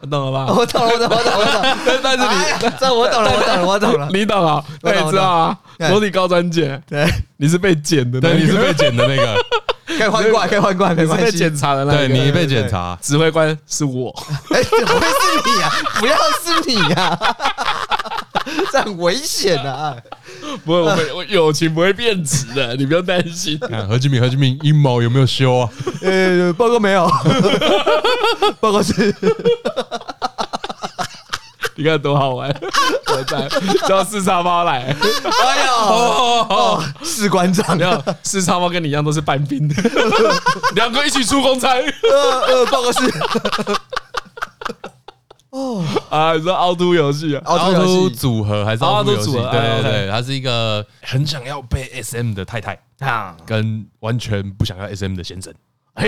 懂了吧？我懂了，我懂了，我懂了，我懂了。但是你，这我懂了，我懂了，我懂了。你懂啊？对，知道啊。裸体高装检，对，你是被剪的，对，你是被剪的那个。可以换过来，可以换过来，没关系。被检查的那个，对，你被检查，指挥官是我。哎，怎么会是你啊？不要是你呀！这很危险啊！不会，我我友情不会变质的，你不用担心。何金明，何金明，阴毛有没有修啊？呃，报告没有，报告是。你看多好玩！我在叫四叉猫来，哎呦，士官长，四叉猫跟你一样都是半兵的，两个一起出公差。呃呃，报告是。哦啊，你说凹凸游戏啊？凹凸组合还是凹凸组合？对对对，他是一个很想要被 SM 的太太啊，跟完全不想要 SM 的先生。哎，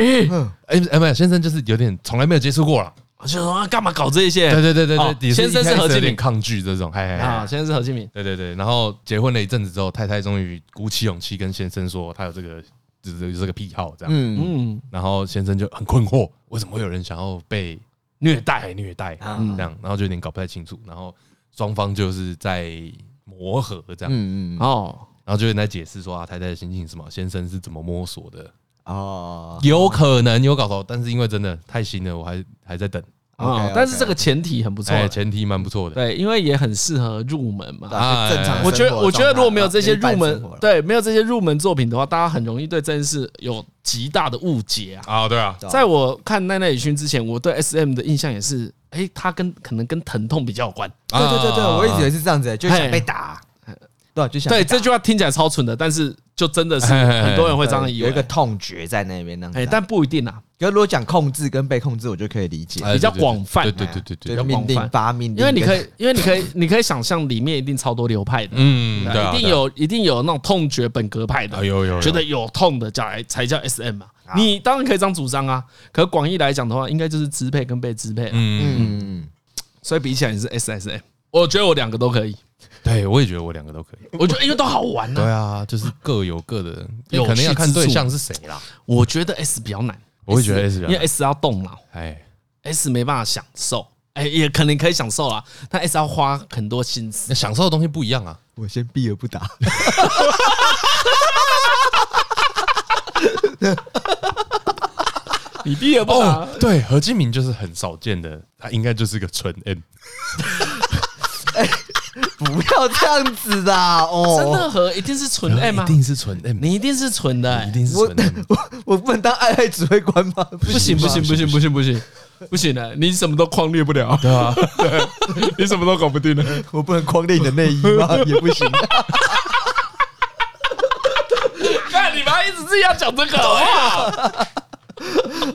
哎哎，没有先生就是有点从来没有接触过了。就说啊，干嘛搞这些？对对对对对，先生是何敬敏，抗拒这种，哎啊，先生是何敬敏，对对对。然后结婚了一阵子之后，太太终于鼓起勇气跟先生说，他有这个就是这个癖好，这样。嗯嗯。然后先生就很困惑，为什么会有人想要被虐待虐待这样？然后就有点搞不太清楚。然后双方就是在磨合这样。嗯嗯。哦。然后就有人在解释说啊，太太的心情是什么，先生是怎么摸索的。哦，有可能有搞头，但是因为真的太新了，我还还在等啊。但是这个前提很不错，前提蛮不错的。对，因为也很适合入门嘛。啊正常，我觉得我觉得如果没有这些入门，对，没有这些入门作品的话，大家很容易对这件事有极大的误解啊。啊，对啊，在我看奈奈与勋之前，我对 SM 的印象也是，哎，他跟可能跟疼痛比较有关。对对对对，我一直以为是这样子，就想被打。对，就想对这句话听起来超蠢的，但是就真的是很多人会这样以为，有一个痛觉在那边呢。哎，但不一定啊。可是如果讲控制跟被控制，我就可以理解，比较广泛。对对对对对，就命令发命令，因为你可以，因为你可以，你可以想象里面一定超多流派的。嗯，一定有，一定有那种痛觉本格派的，有有觉得有痛的叫来才叫 SM 嘛。你当然可以这样主张啊。可广义来讲的话，应该就是支配跟被支配。嗯嗯，所以比起来你是 SSM，我觉得我两个都可以。对，我也觉得我两个都可以。我觉得因为都好玩呢。对啊，就是各有各的，有可能要看对象是谁啦。我觉得 S 比较难，我会觉得 S 比较难，因为 S 要动脑，哎，S 没办法享受，哎，也可能可以享受啦，但 S 要花很多心思，享受的东西不一样啊。我先避而不答。你避而不答，对，何金明就是很少见的，他应该就是个纯 M。哎，不要这样子的哦！真的和一定是纯 M 吗？一定是纯 M，你一定是纯的，一定是纯的。我 我不能当爱爱指挥官吗？不行不行不行不行不行不行的，你什么都框列不了，对吧？对，你什么都搞不定的，我不能框列你的内衣吗？也不行。看你妈一直是要讲这个，好不好？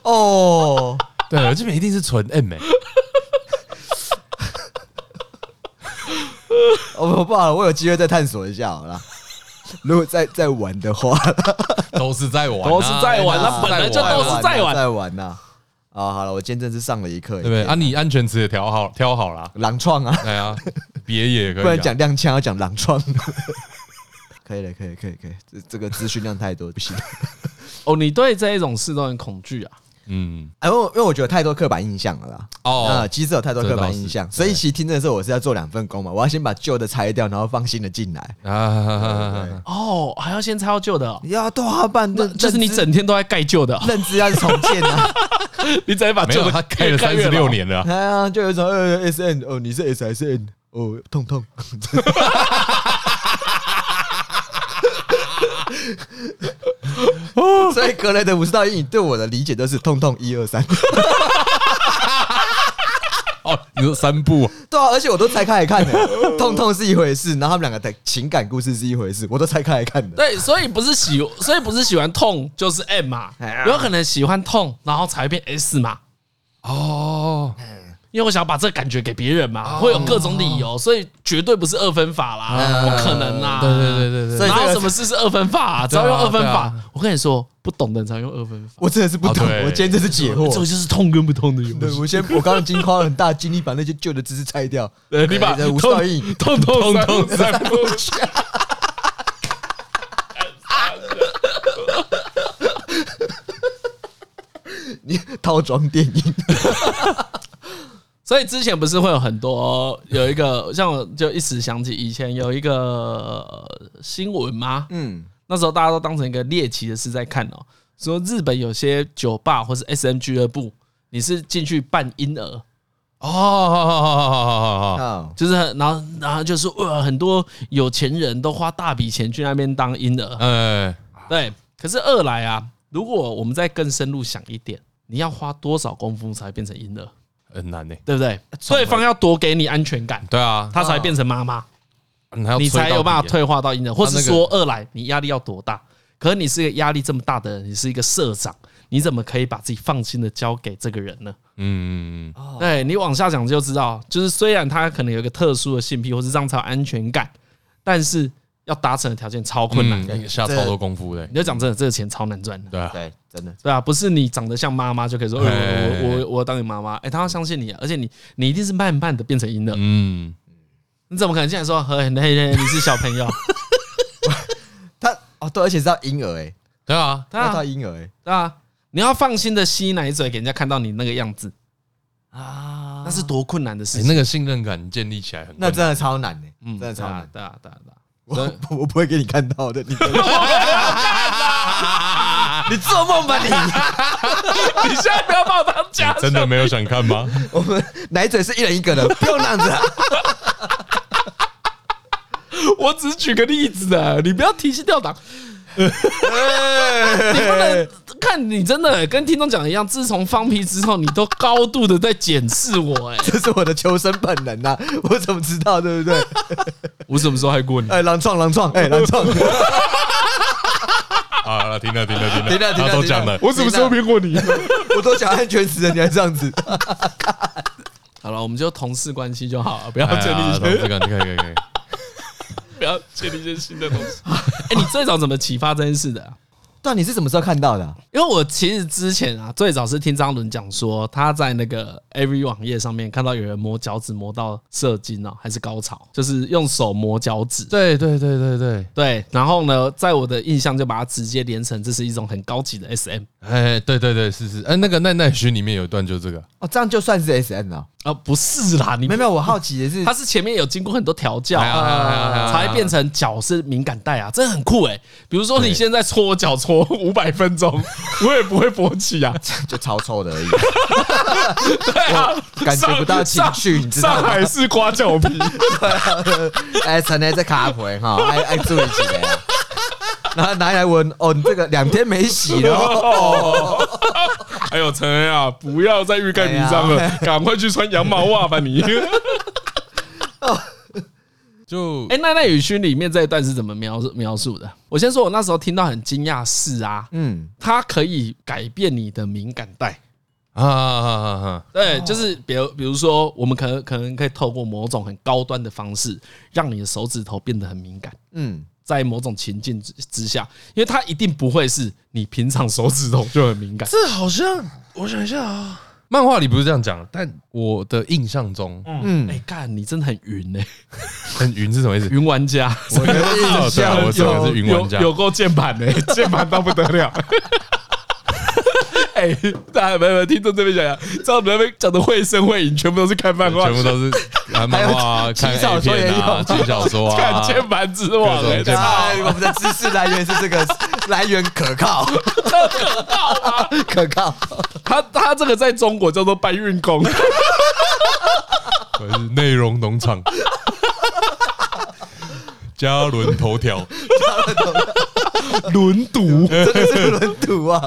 哦，对，这边一定是纯 M 哎。我 不好了，我有机会再探索一下好了。如果再再玩的话，都是在玩，都是在玩，那本来就都是在玩，在玩呐。啊，好了，我今天真是上了一课，对不对？啊，你安全词也调好，挑好了，狼创啊，对啊，别也可以，不然讲踉跄，要讲狼创，可以了，可以，可以，可以，这这个资讯量太多，不行。哦，你对这一种事都很恐惧啊。嗯，哎，因为因为我觉得太多刻板印象了啦。哦，其实有太多刻板印象，所以其实听的时候我是要做两份工嘛，我要先把旧的拆掉，然后放新的进来。啊，哦，还要先拆掉旧的，要多好办？那就是你整天都在盖旧的，认知要重建啊。你直接把旧的他盖了三十六年了。哎呀，就有一种呃 S N 哦，你是 S 还是 N？哦，痛痛。所以格雷的五十道阴影对我的理解都是痛痛一二三。哦，你说三部？对啊，而且我都拆开来看的。痛痛是一回事，然后他们两个的情感故事是一回事，我都拆开来看的。对，所以不是喜，所以不是喜欢痛就是 M 嘛，有可能喜欢痛，然后才变 S 嘛。哦。因为我想要把这个感觉给别人嘛，会有各种理由，所以绝对不是二分法啦，不可能啦。对对对对对，哪有什么事是二分法？只要用二分法，我跟你说，不懂的人才用二分法。我真的是不懂，我今天这是解惑，这就是痛跟不痛的游戏。对，我先，我刚刚已经花了很大精力把那些旧的知识拆掉。对，你把无效应痛痛痛三部曲。你套装电影。所以之前不是会有很多有一个像我就一时想起以前有一个新闻吗？嗯，那时候大家都当成一个猎奇的事在看哦。说日本有些酒吧或是 SM 俱乐部，你是进去扮婴儿哦，就是然后然后就是哇，很多有钱人都花大笔钱去那边当婴儿。嗯，对。可是二来啊，如果我们再更深入想一点，你要花多少功夫才变成婴儿？很难呢，对不对？对方要多给你安全感，对啊，他才变成妈妈，你才有办法退化到婴儿，或是说二来你压力要多大？可是你是一个压力这么大的人，你是一个社长，你怎么可以把自己放心的交给这个人呢？嗯，对，你往下讲就知道，就是虽然他可能有一个特殊的性癖，或是这样才有安全感，但是要达成的条件超困难，嗯、下超多功夫的。你要讲真的，这个钱超难赚的。对啊，对，真的，对啊，不是你长得像妈妈就可以说，我我我我当你妈妈，哎，他要相信你，而且你你一定是慢慢的变成婴儿。嗯，你怎么可能现在说，嘿嘿嘿，你是小朋友？他哦，对，而且是要婴儿哎，对啊，他要婴儿哎，对啊，你要放心的吸奶嘴，给人家看到你那个样子。啊，那是多困难的事情，那个信任感建立起来很，那真的超难的，嗯，真的超难，对啊，对啊，对啊。我我不会给你看到的，你 你做梦吧你！你现在不要把我当假，真的没有想看吗？我们奶嘴是一人一个的，不用那样子。我只是举个例子啊，你不要提心吊胆。你不能看你真的跟听众讲的一样，自从放屁之后，你都高度的在检视我，哎，这是我的求生本能呐，我怎么知道，对不对？我什么时候害过你？哎，狼创狼创，哎，狼创。啊，停了停了停了停了，他都讲了，我什么时候骗过你？我都讲安全词了，你还这样子？好了，我们就同事关系就好了，不要建立一些。这个可以可以可以。建立一些新的东西。哎，你最早怎么启发这件事的啊？对，你是什么时候看到的？因为我其实之前啊，最早是听张伦讲说，他在那个 AV 网页上面看到有人磨脚趾磨到射精哦，还是高潮，就是用手磨脚趾。对对对对对对。然后呢，在我的印象就把它直接连成这是一种很高级的 SM。哎，对对对，是是。哎，那个奈奈须里面有一段就是这个。哦，这样就算是 SM 了。啊，不是啦，你没有没有，我好奇的是，它是前面有经过很多调教啊，才变成脚是敏感带啊，这很酷哎。比如说你现在搓脚搓五百分钟，我也不会勃起啊，就超臭的而已。对啊，感觉不到情绪，你知道吗？上海是刮脚皮，哎，陈雷在咖啡哈，爱爱注意起来，然后拿来闻，哦，你这个两天没洗了哦。还有陈恩啊，不要再欲盖弥彰了，赶快去穿羊毛袜吧你。就哎，奈奈与勋里面这一段是怎么描述描述的？我先说，我那时候听到很惊讶是啊，嗯，它可以改变你的敏感带啊啊啊啊！对，就是比如比如说，我们可能可能可以透过某种很高端的方式，让你的手指头变得很敏感，嗯。在某种情境之之下，因为它一定不会是你平常手指头就很敏感。这好像我想一下啊，漫画里不是这样讲，但我的印象中，嗯，哎，干，你真的很云呢，很云是什么意思？云玩家，我的印象我真的是云玩家，有够键盘呢，键盘到不得了。哎，大家没有听众这边讲讲，知道你那边讲的绘声绘影，全部都是看漫画，全部都是看漫画、看小说啊、看小说啊、看键盘之王。哎，我们的知识来源是这个来源可靠，可靠吗？可靠。他他这个在中国叫做搬运工，是内容农场，加伦头条，轮读，真的是轮读啊。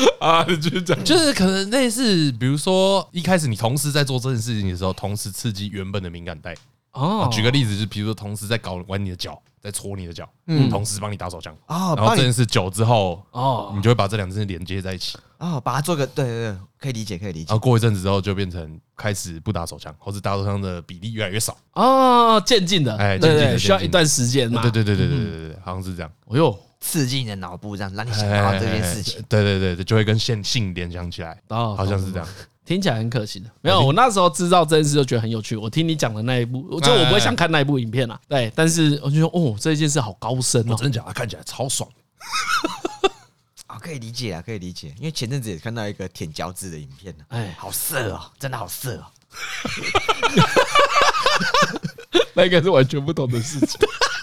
啊就是这样就是可能类似比如说一开始你同时在做这件事情的时候同时刺激原本的敏感带。哦。举个例子就比如说同时在搞玩你的脚在戳你的脚嗯。同时帮你打手枪啊然后这件事久之后哦。你就会把这两件事连接在一起。哦把它做个对对对可以理解可以理解。然后过一阵子之后就变成开始不打手枪或者打手枪的比例越来越少。哦渐进的。哎渐进的需要一段时间嘛。对对对对对对对好像是这样。哎呦刺激你的脑部，这样让你想到这件事情。对对对，就会跟线性联想起来。哦，好像是这样。听起来很可惜的。没有，我那时候知道这件事就觉得很有趣。我听你讲的那一部，就我不会想看那一部影片啦。对，但是我就说，哦，这件事好高深哦，真的假的？看起来超爽。啊，可以理解啊，可以理解。因为前阵子也看到一个舔脚趾的影片呢。哎，好色哦，真的好色哦。那应该是完全不同的事情。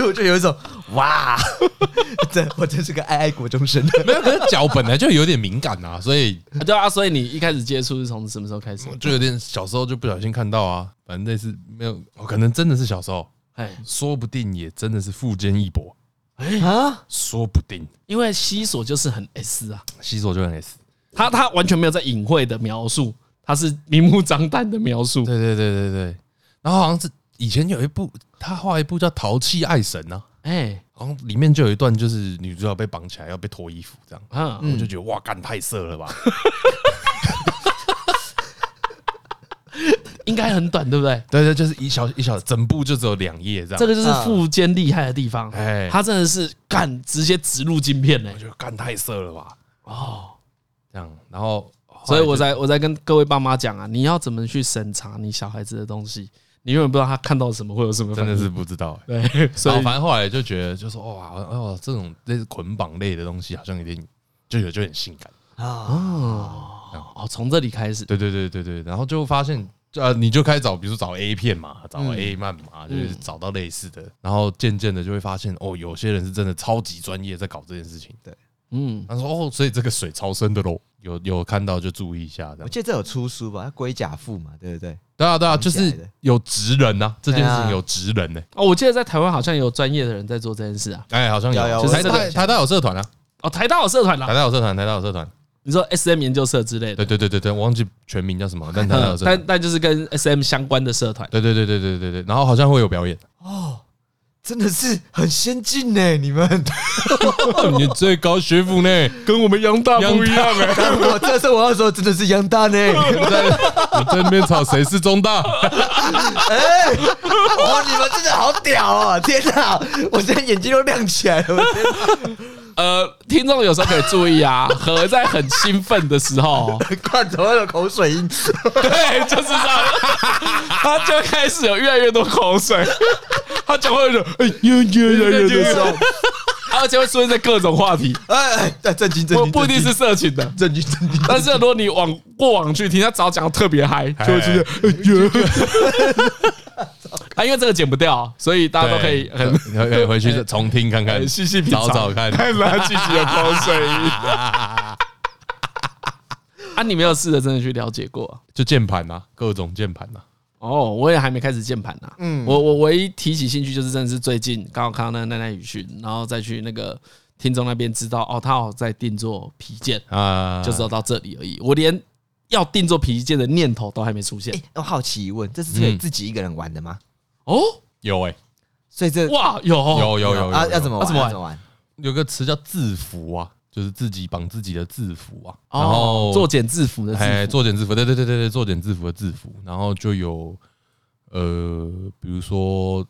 所以我就有一种哇，这我真是个爱爱国中生。没有，可是脚本来就有点敏感啊，所以对啊，所以你一开始接触是从什么时候开始？就有点小时候就不小心看到啊，反正类似没有，可能真的是小时候，哎，说不定也真的是富坚义博，哎啊，说不定，因为西索就是很 S 啊，西索就很 S，他他完全没有在隐晦的描述，他是明目张胆的描述，对对对对对，然后好像是。以前有一部，他画一部叫《淘气爱神》呢，哎，然后里面就有一段，就是女主角被绑起来要被脱衣服这样，嗯，我就觉得哇，干太色了吧！应该很短，对不对？对对，就是一小一小整部就只有两页这样。这个就是富坚厉害的地方，哎，他真的是干直接植入晶片呢，我觉得干太色了吧？哦，这样，然后，所以我在我在跟各位爸妈讲啊，你要怎么去审查你小孩子的东西？你永远不知道他看到什么会有什么，真的是不知道。对，所以反正后来就觉得，就说哇哦，这种类似捆绑类的东西，好像有点就有就很性感。啊。哦，从这里开始，对对对对对，然后就发现，呃，你就开始找，比如说找 A 片嘛，找 A 漫嘛，就是找到类似的，然后渐渐的就会发现，哦，有些人是真的超级专业在搞这件事情。对，嗯，他说，哦，所以这个水超深的喽，有有看到就注意一下。我记得这有出书吧？龟甲父嘛，对不对？对啊对啊，就是有职人呐，这件事情有职人呢。哦，我记得在台湾好像有专业的人在做这件事啊。哎，好像有有，台大台大有社团啊。哦，台大有社团啦，台大有社团，台大有社团。你说 S M 研究社之类的，对对对对对，我忘记全名叫什么，但 他但但就是跟 S M 相关的社团，对对对对对对对，然后好像会有表演哦，真的是很先进呢，你们，你最高学府呢，跟我们央大不一样哎，我这时候我要说真的是央大呢，我在我在那边吵谁是中大，哎，哇，你们真的好屌啊，天哪，我现在眼睛都亮起来了。呃，听众有时候可以注意啊，何在很兴奋的时候，罐头会有口水音，对，就是这样，他就开始有越来越多口水，他讲话就哎呦呦呦呦的时候，而且会出现在各种话题，哎哎，正经正经，不一定是色情的，震惊震惊，但是如果你往过往去听，他早讲的特别嗨，就会出现哎呦。啊，因为这个剪不掉，所以大家都可以很可以回去重听看看，细细找找看，看他自己有口水音。啊，你没有试着真的去了解过？就键盘呐，各种键盘呐。哦，我也还没开始键盘呐。嗯，我我唯一提起兴趣就是真的是最近刚好看到那个奈奈语讯，然后再去那个听众那边知道，哦，他好在定做皮件啊，就知道到这里而已。我连。要定做皮件的念头都还没出现。哎，我好奇问，这是可以自己一个人玩的吗？哦，有哎，所以这哇有有有有啊，要怎么玩？怎么玩？有个词叫字符啊，就是自己绑自己的制服啊。然后作茧自缚的哎，作茧自缚，对对对对对，作茧自缚的制服。然后就有呃，比如说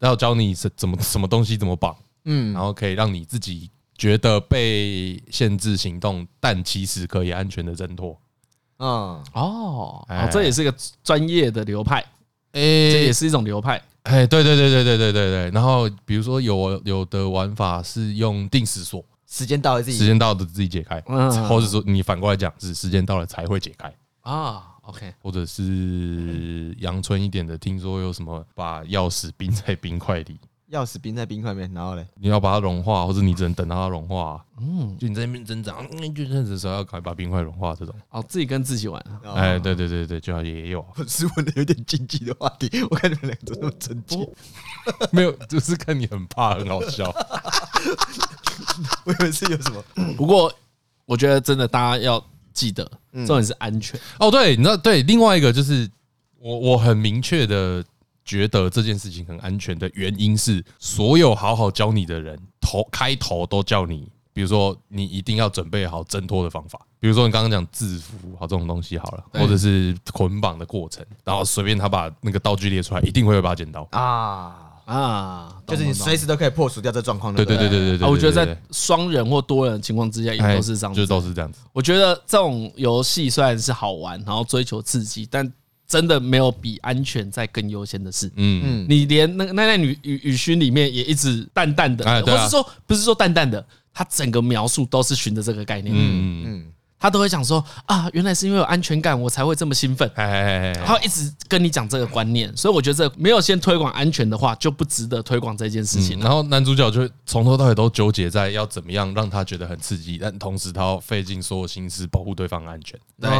要教你是怎么什么东西怎么绑，嗯，然后可以让你自己觉得被限制行动，但其实可以安全的挣脱。嗯哦，哦，这也是一个专业的流派，哎，这也是一种流派，哎，对对对对对对对对。然后比如说有有的玩法是用定时锁，时间到了自己时间到了自己解开，或者说你反过来讲是时间到了才会解开啊。OK，或者是阳春一点的，听说有什么把钥匙冰在冰块里。钥匙冰在冰块里面，然后嘞，你要把它融化，或者你只能等到它融化。嗯，就你在那边挣扎，就认识的时候要赶快把冰块融化。这种哦，自己跟自己玩。哎，对对对对，就好也有。我是问的有点禁忌的话题，我看你们两个都那么正经。没有，就是看你很怕，很好笑。我以为是有什么。不过我觉得真的大家要记得，重点是安全。哦，对，你知道，对，另外一个就是我我很明确的。觉得这件事情很安全的原因是，所有好好教你的人头开头都叫你，比如说你一定要准备好挣脱的方法，比如说你刚刚讲制服好这种东西好了，或者是捆绑的过程，然后随便他把那个道具列出来，一定会有把剪刀啊啊，就是你随时都可以破除掉这状况。对对对对对对，我觉得在双人或多人的情况之下也都是这样，就都是这样子。我觉得这种游戏虽然是好玩，然后追求刺激，但真的没有比安全在更优先的事。嗯嗯，你连那个奈奈语语语讯里面也一直淡淡的，或是说不是说淡淡的，他整个描述都是循着这个概念。嗯嗯。他都会讲说啊，原来是因为有安全感，我才会这么兴奋。他会一直跟你讲这个观念，所以我觉得这没有先推广安全的话，就不值得推广这件事情。然后男主角就从头到尾都纠结在要怎么样让他觉得很刺激，但同时他要费尽所有心思保护对方安全。对，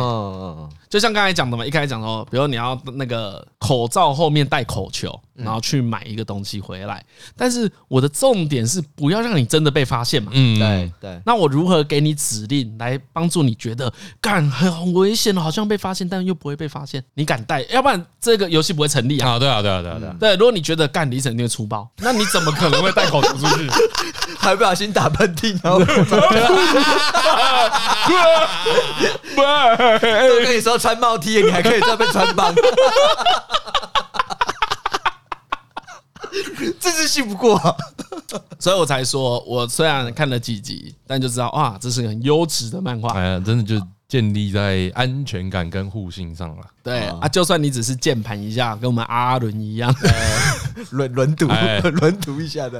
就像刚才讲的嘛，一开始讲说，比如你要那个口罩后面戴口球，然后去买一个东西回来，但是我的重点是不要让你真的被发现嘛。嗯，对对。那我如何给你指令来帮助你？觉得干很危险，好像被发现，但又不会被发现。你敢带？要不然这个游戏不会成立啊！啊，对啊，对啊，对啊，对。对，如果你觉得干李晨一定会出包，那你怎么可能会带口球出去？还不小心打喷嚏，然后 都跟你说穿帽 T，你还可以在那边穿帮，真是信不过，所以我才说，我虽然看了几集，但就知道哇，这是个很优质的漫画。哎呀，真的就。建立在安全感跟互信上了。对啊，就算你只是键盘一下，跟我们阿伦一样，轮轮读，轮读一下的。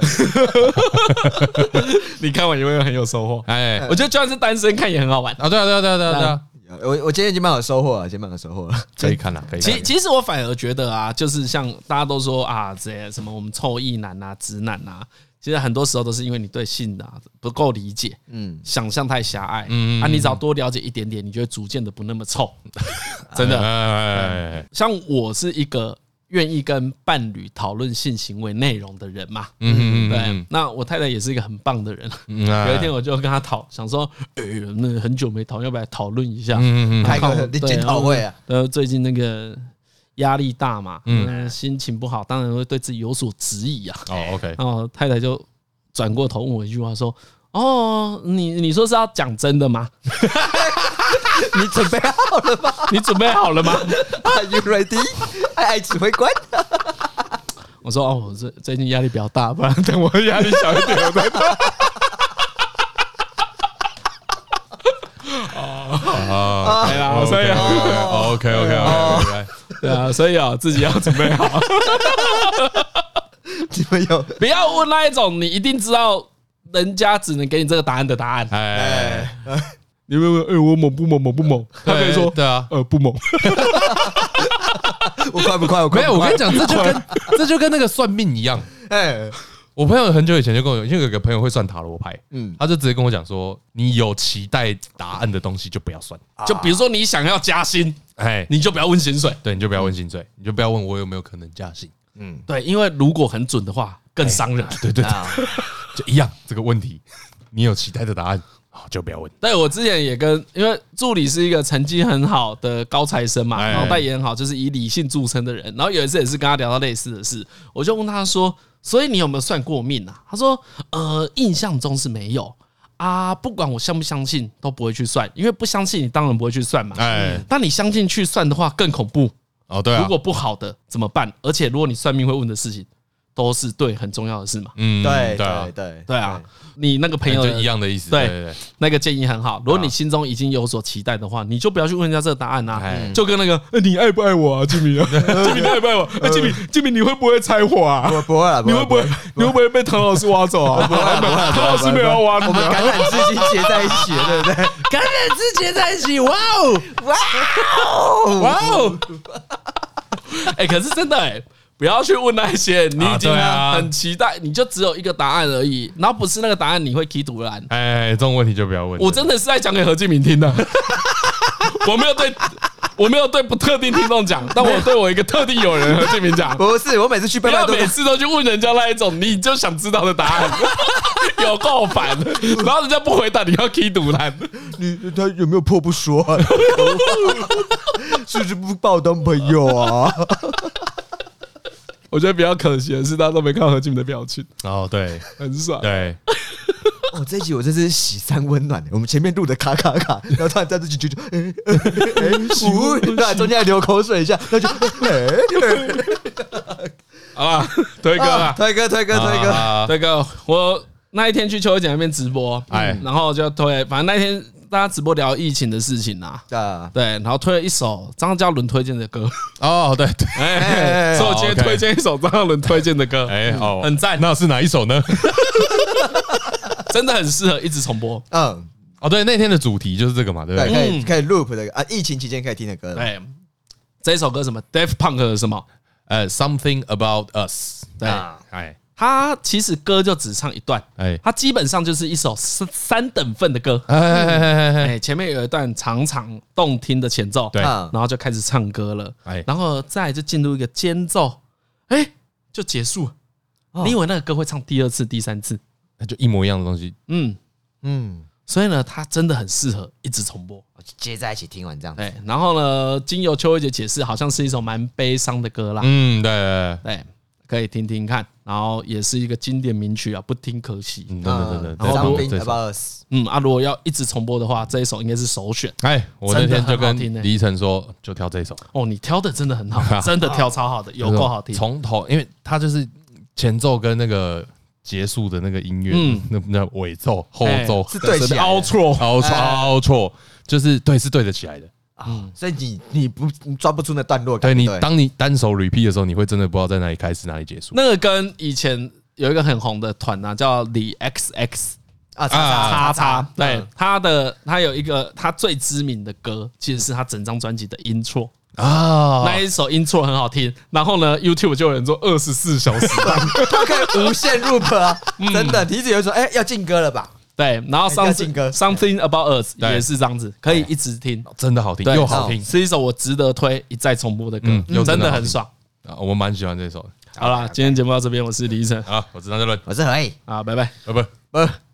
你看完有没有很有收获？哎，我觉得就算是单身看也很好玩啊！对啊，对啊，对啊，对啊！我我今天已经蛮有收获了，今天蛮有收获了，可以看了，可以。其其实我反而觉得啊，就是像大家都说啊，这什么我们臭意男啊、直男啊。其实很多时候都是因为你对性的不够理解，嗯，想象太狭隘，嗯啊，你只要多了解一点点，你就会逐渐的不那么臭，真的。像我是一个愿意跟伴侣讨论性行为内容的人嘛，嗯嗯对。那我太太也是一个很棒的人，有一天我就跟她讨，想说，哎，那很久没讨，要不要讨论一下？嗯嗯，开个检讨会啊。呃，最近那个。压力大嘛，嗯，心情不好，当然会对自己有所质疑啊。哦，OK。然后太太就转过头问我一句话，说：“哦，你你说是要讲真的吗？你准备好了吗？你准备好了吗？Are you ready？爱爱指挥官。”我说：“哦，我最最近压力比较大，不然等我压力小一点我再。”哦，对啊，所以 OK OK OK。对啊，所以啊，自己要准备好。你们有不要问那一种你一定知道人家只能给你这个答案的答案。哎，你问问，哎，我猛不猛？猛不猛？他可以说，对啊，呃，不猛。我快不快？我快。没有，我跟你讲，这就跟 这就跟那个算命一样。哎。我朋友很久以前就跟我，因为有个朋友会算塔罗牌，嗯，他就直接跟我讲说，你有期待答案的东西就不要算，就比如说你想要加薪，哎，你就不要问薪水，对，你就不要问薪水，你就不要问我有没有可能加薪，嗯，对，因为如果很准的话更伤人，对对对，就一样这个问题，你有期待的答案就不要问。对，我之前也跟，因为助理是一个成绩很好的高材生嘛，脑袋也很好，就是以理性著称的人，然后有一次也是跟他聊到类似的事，我就问他说。所以你有没有算过命啊？他说，呃，印象中是没有啊。不管我相不相信，都不会去算，因为不相信你当然不会去算嘛。哎，但你相信去算的话更恐怖哦。对啊，如果不好的怎么办？而且如果你算命会问的事情。都是对很重要的事嘛。嗯，对对对对啊！你那个朋友一样的意思。对对对，那个建议很好。如果你心中已经有所期待的话，你就不要去问人家这个答案呐。就跟那个，你爱不爱我啊，吉米啊？吉米你爱不爱我？哎，吉米，吉米，你会不会拆伙啊？我不会啊，你会不会？你会不会被唐老师挖走啊？不会，唐老师没有挖你。我们橄榄枝已经结在一起了，对不对？橄榄枝结在一起，哇哦，哇哦，哇哦！哎，可是真的哎。不要去问那些，你已经很期待，你就只有一个答案而已。然后不是那个答案，你会踢赌烂。哎，这种问题就不要问。我真的是在讲给何敬明听的，我没有对，我没有对不特定听众讲，但我对我一个特定友人何敬明讲。不是，我每次去拜拜，每次都去问人家那一种，你就想知道的答案，有够烦。然后人家不回答，你要踢赌烂。你他有没有破不说啊？是不是不把我当朋友啊？我觉得比较可惜的是，大家都没看到何静的表情。哦，对，很爽。对，哦，这一集我真是喜三温暖。我们前面录的卡卡卡，然后突然在这集就，哎哎，呼，中间还流口水一下，那就，哎，啊，推哥啊，推哥，推哥，推哥，推哥，我那一天去秋姐那边直播，哎，然后就推，反正那天。大家直播聊疫情的事情呐，对，然后推了一首张嘉伦推荐的歌，哦，对对，所以我今天推荐一首张嘉伦推荐的歌，哎，好，很赞，那是哪一首呢？真的很适合一直重播，嗯，哦，对，那天的主题就是这个嘛，对不对？可以可以 loop 的啊，疫情期间可以听的歌，对，这首歌什么？Daft Punk 的什么？呃，Something About Us，对，哎。他其实歌就只唱一段，哎，他基本上就是一首三三等份的歌，哎，前面有一段长长动听的前奏，对，然后就开始唱歌了，哎，然后再就进入一个间奏，哎，就结束。你以为那个歌会唱第二次、第三次？那就一模一样的东西，嗯。嗯，所以呢，它真的很适合一直重播，接在一起听完这样。对，然后呢，经由秋薇姐解释，好像是一首蛮悲伤的歌啦，嗯，对对。对。可以听听看。然后也是一个经典名曲啊，不听可惜。嗯，对对对对。然后 Us，嗯啊，如果要一直重播的话，这一首应该是首选。哎，我那天就跟李晨说，就挑这一首。哦，你挑的真的很好，真的挑超好的，有够好听。从头，因为它就是前奏跟那个结束的那个音乐，嗯，那那尾奏、后奏是对起来，outro，outro，outro，就是对，是对得起来的。嗯，所以你你不你抓不出那段落感，对你当你单手 repeat 的时候，你会真的不知道在哪里开始哪里结束。那个跟以前有一个很红的团啊，叫 The XX 啊，叉叉叉叉，对，他的他有一个他最知名的歌，其实是他整张专辑的 intro 啊，那一首 intro 很好听。然后呢，YouTube 就有人做二十四小时，他可以无限 loop 啊，真的。提子有人说，哎，要进歌了吧？对，然后 something something about us 也是这样子，可以一直听，真的好听又好听，是一首我值得推一再重播的歌，真的很爽。啊！我蛮喜欢这首。好了，今天节目到这边，我是李晨，好，我是张哲伦，我是何毅，好，拜。拜，拜。拜，拜。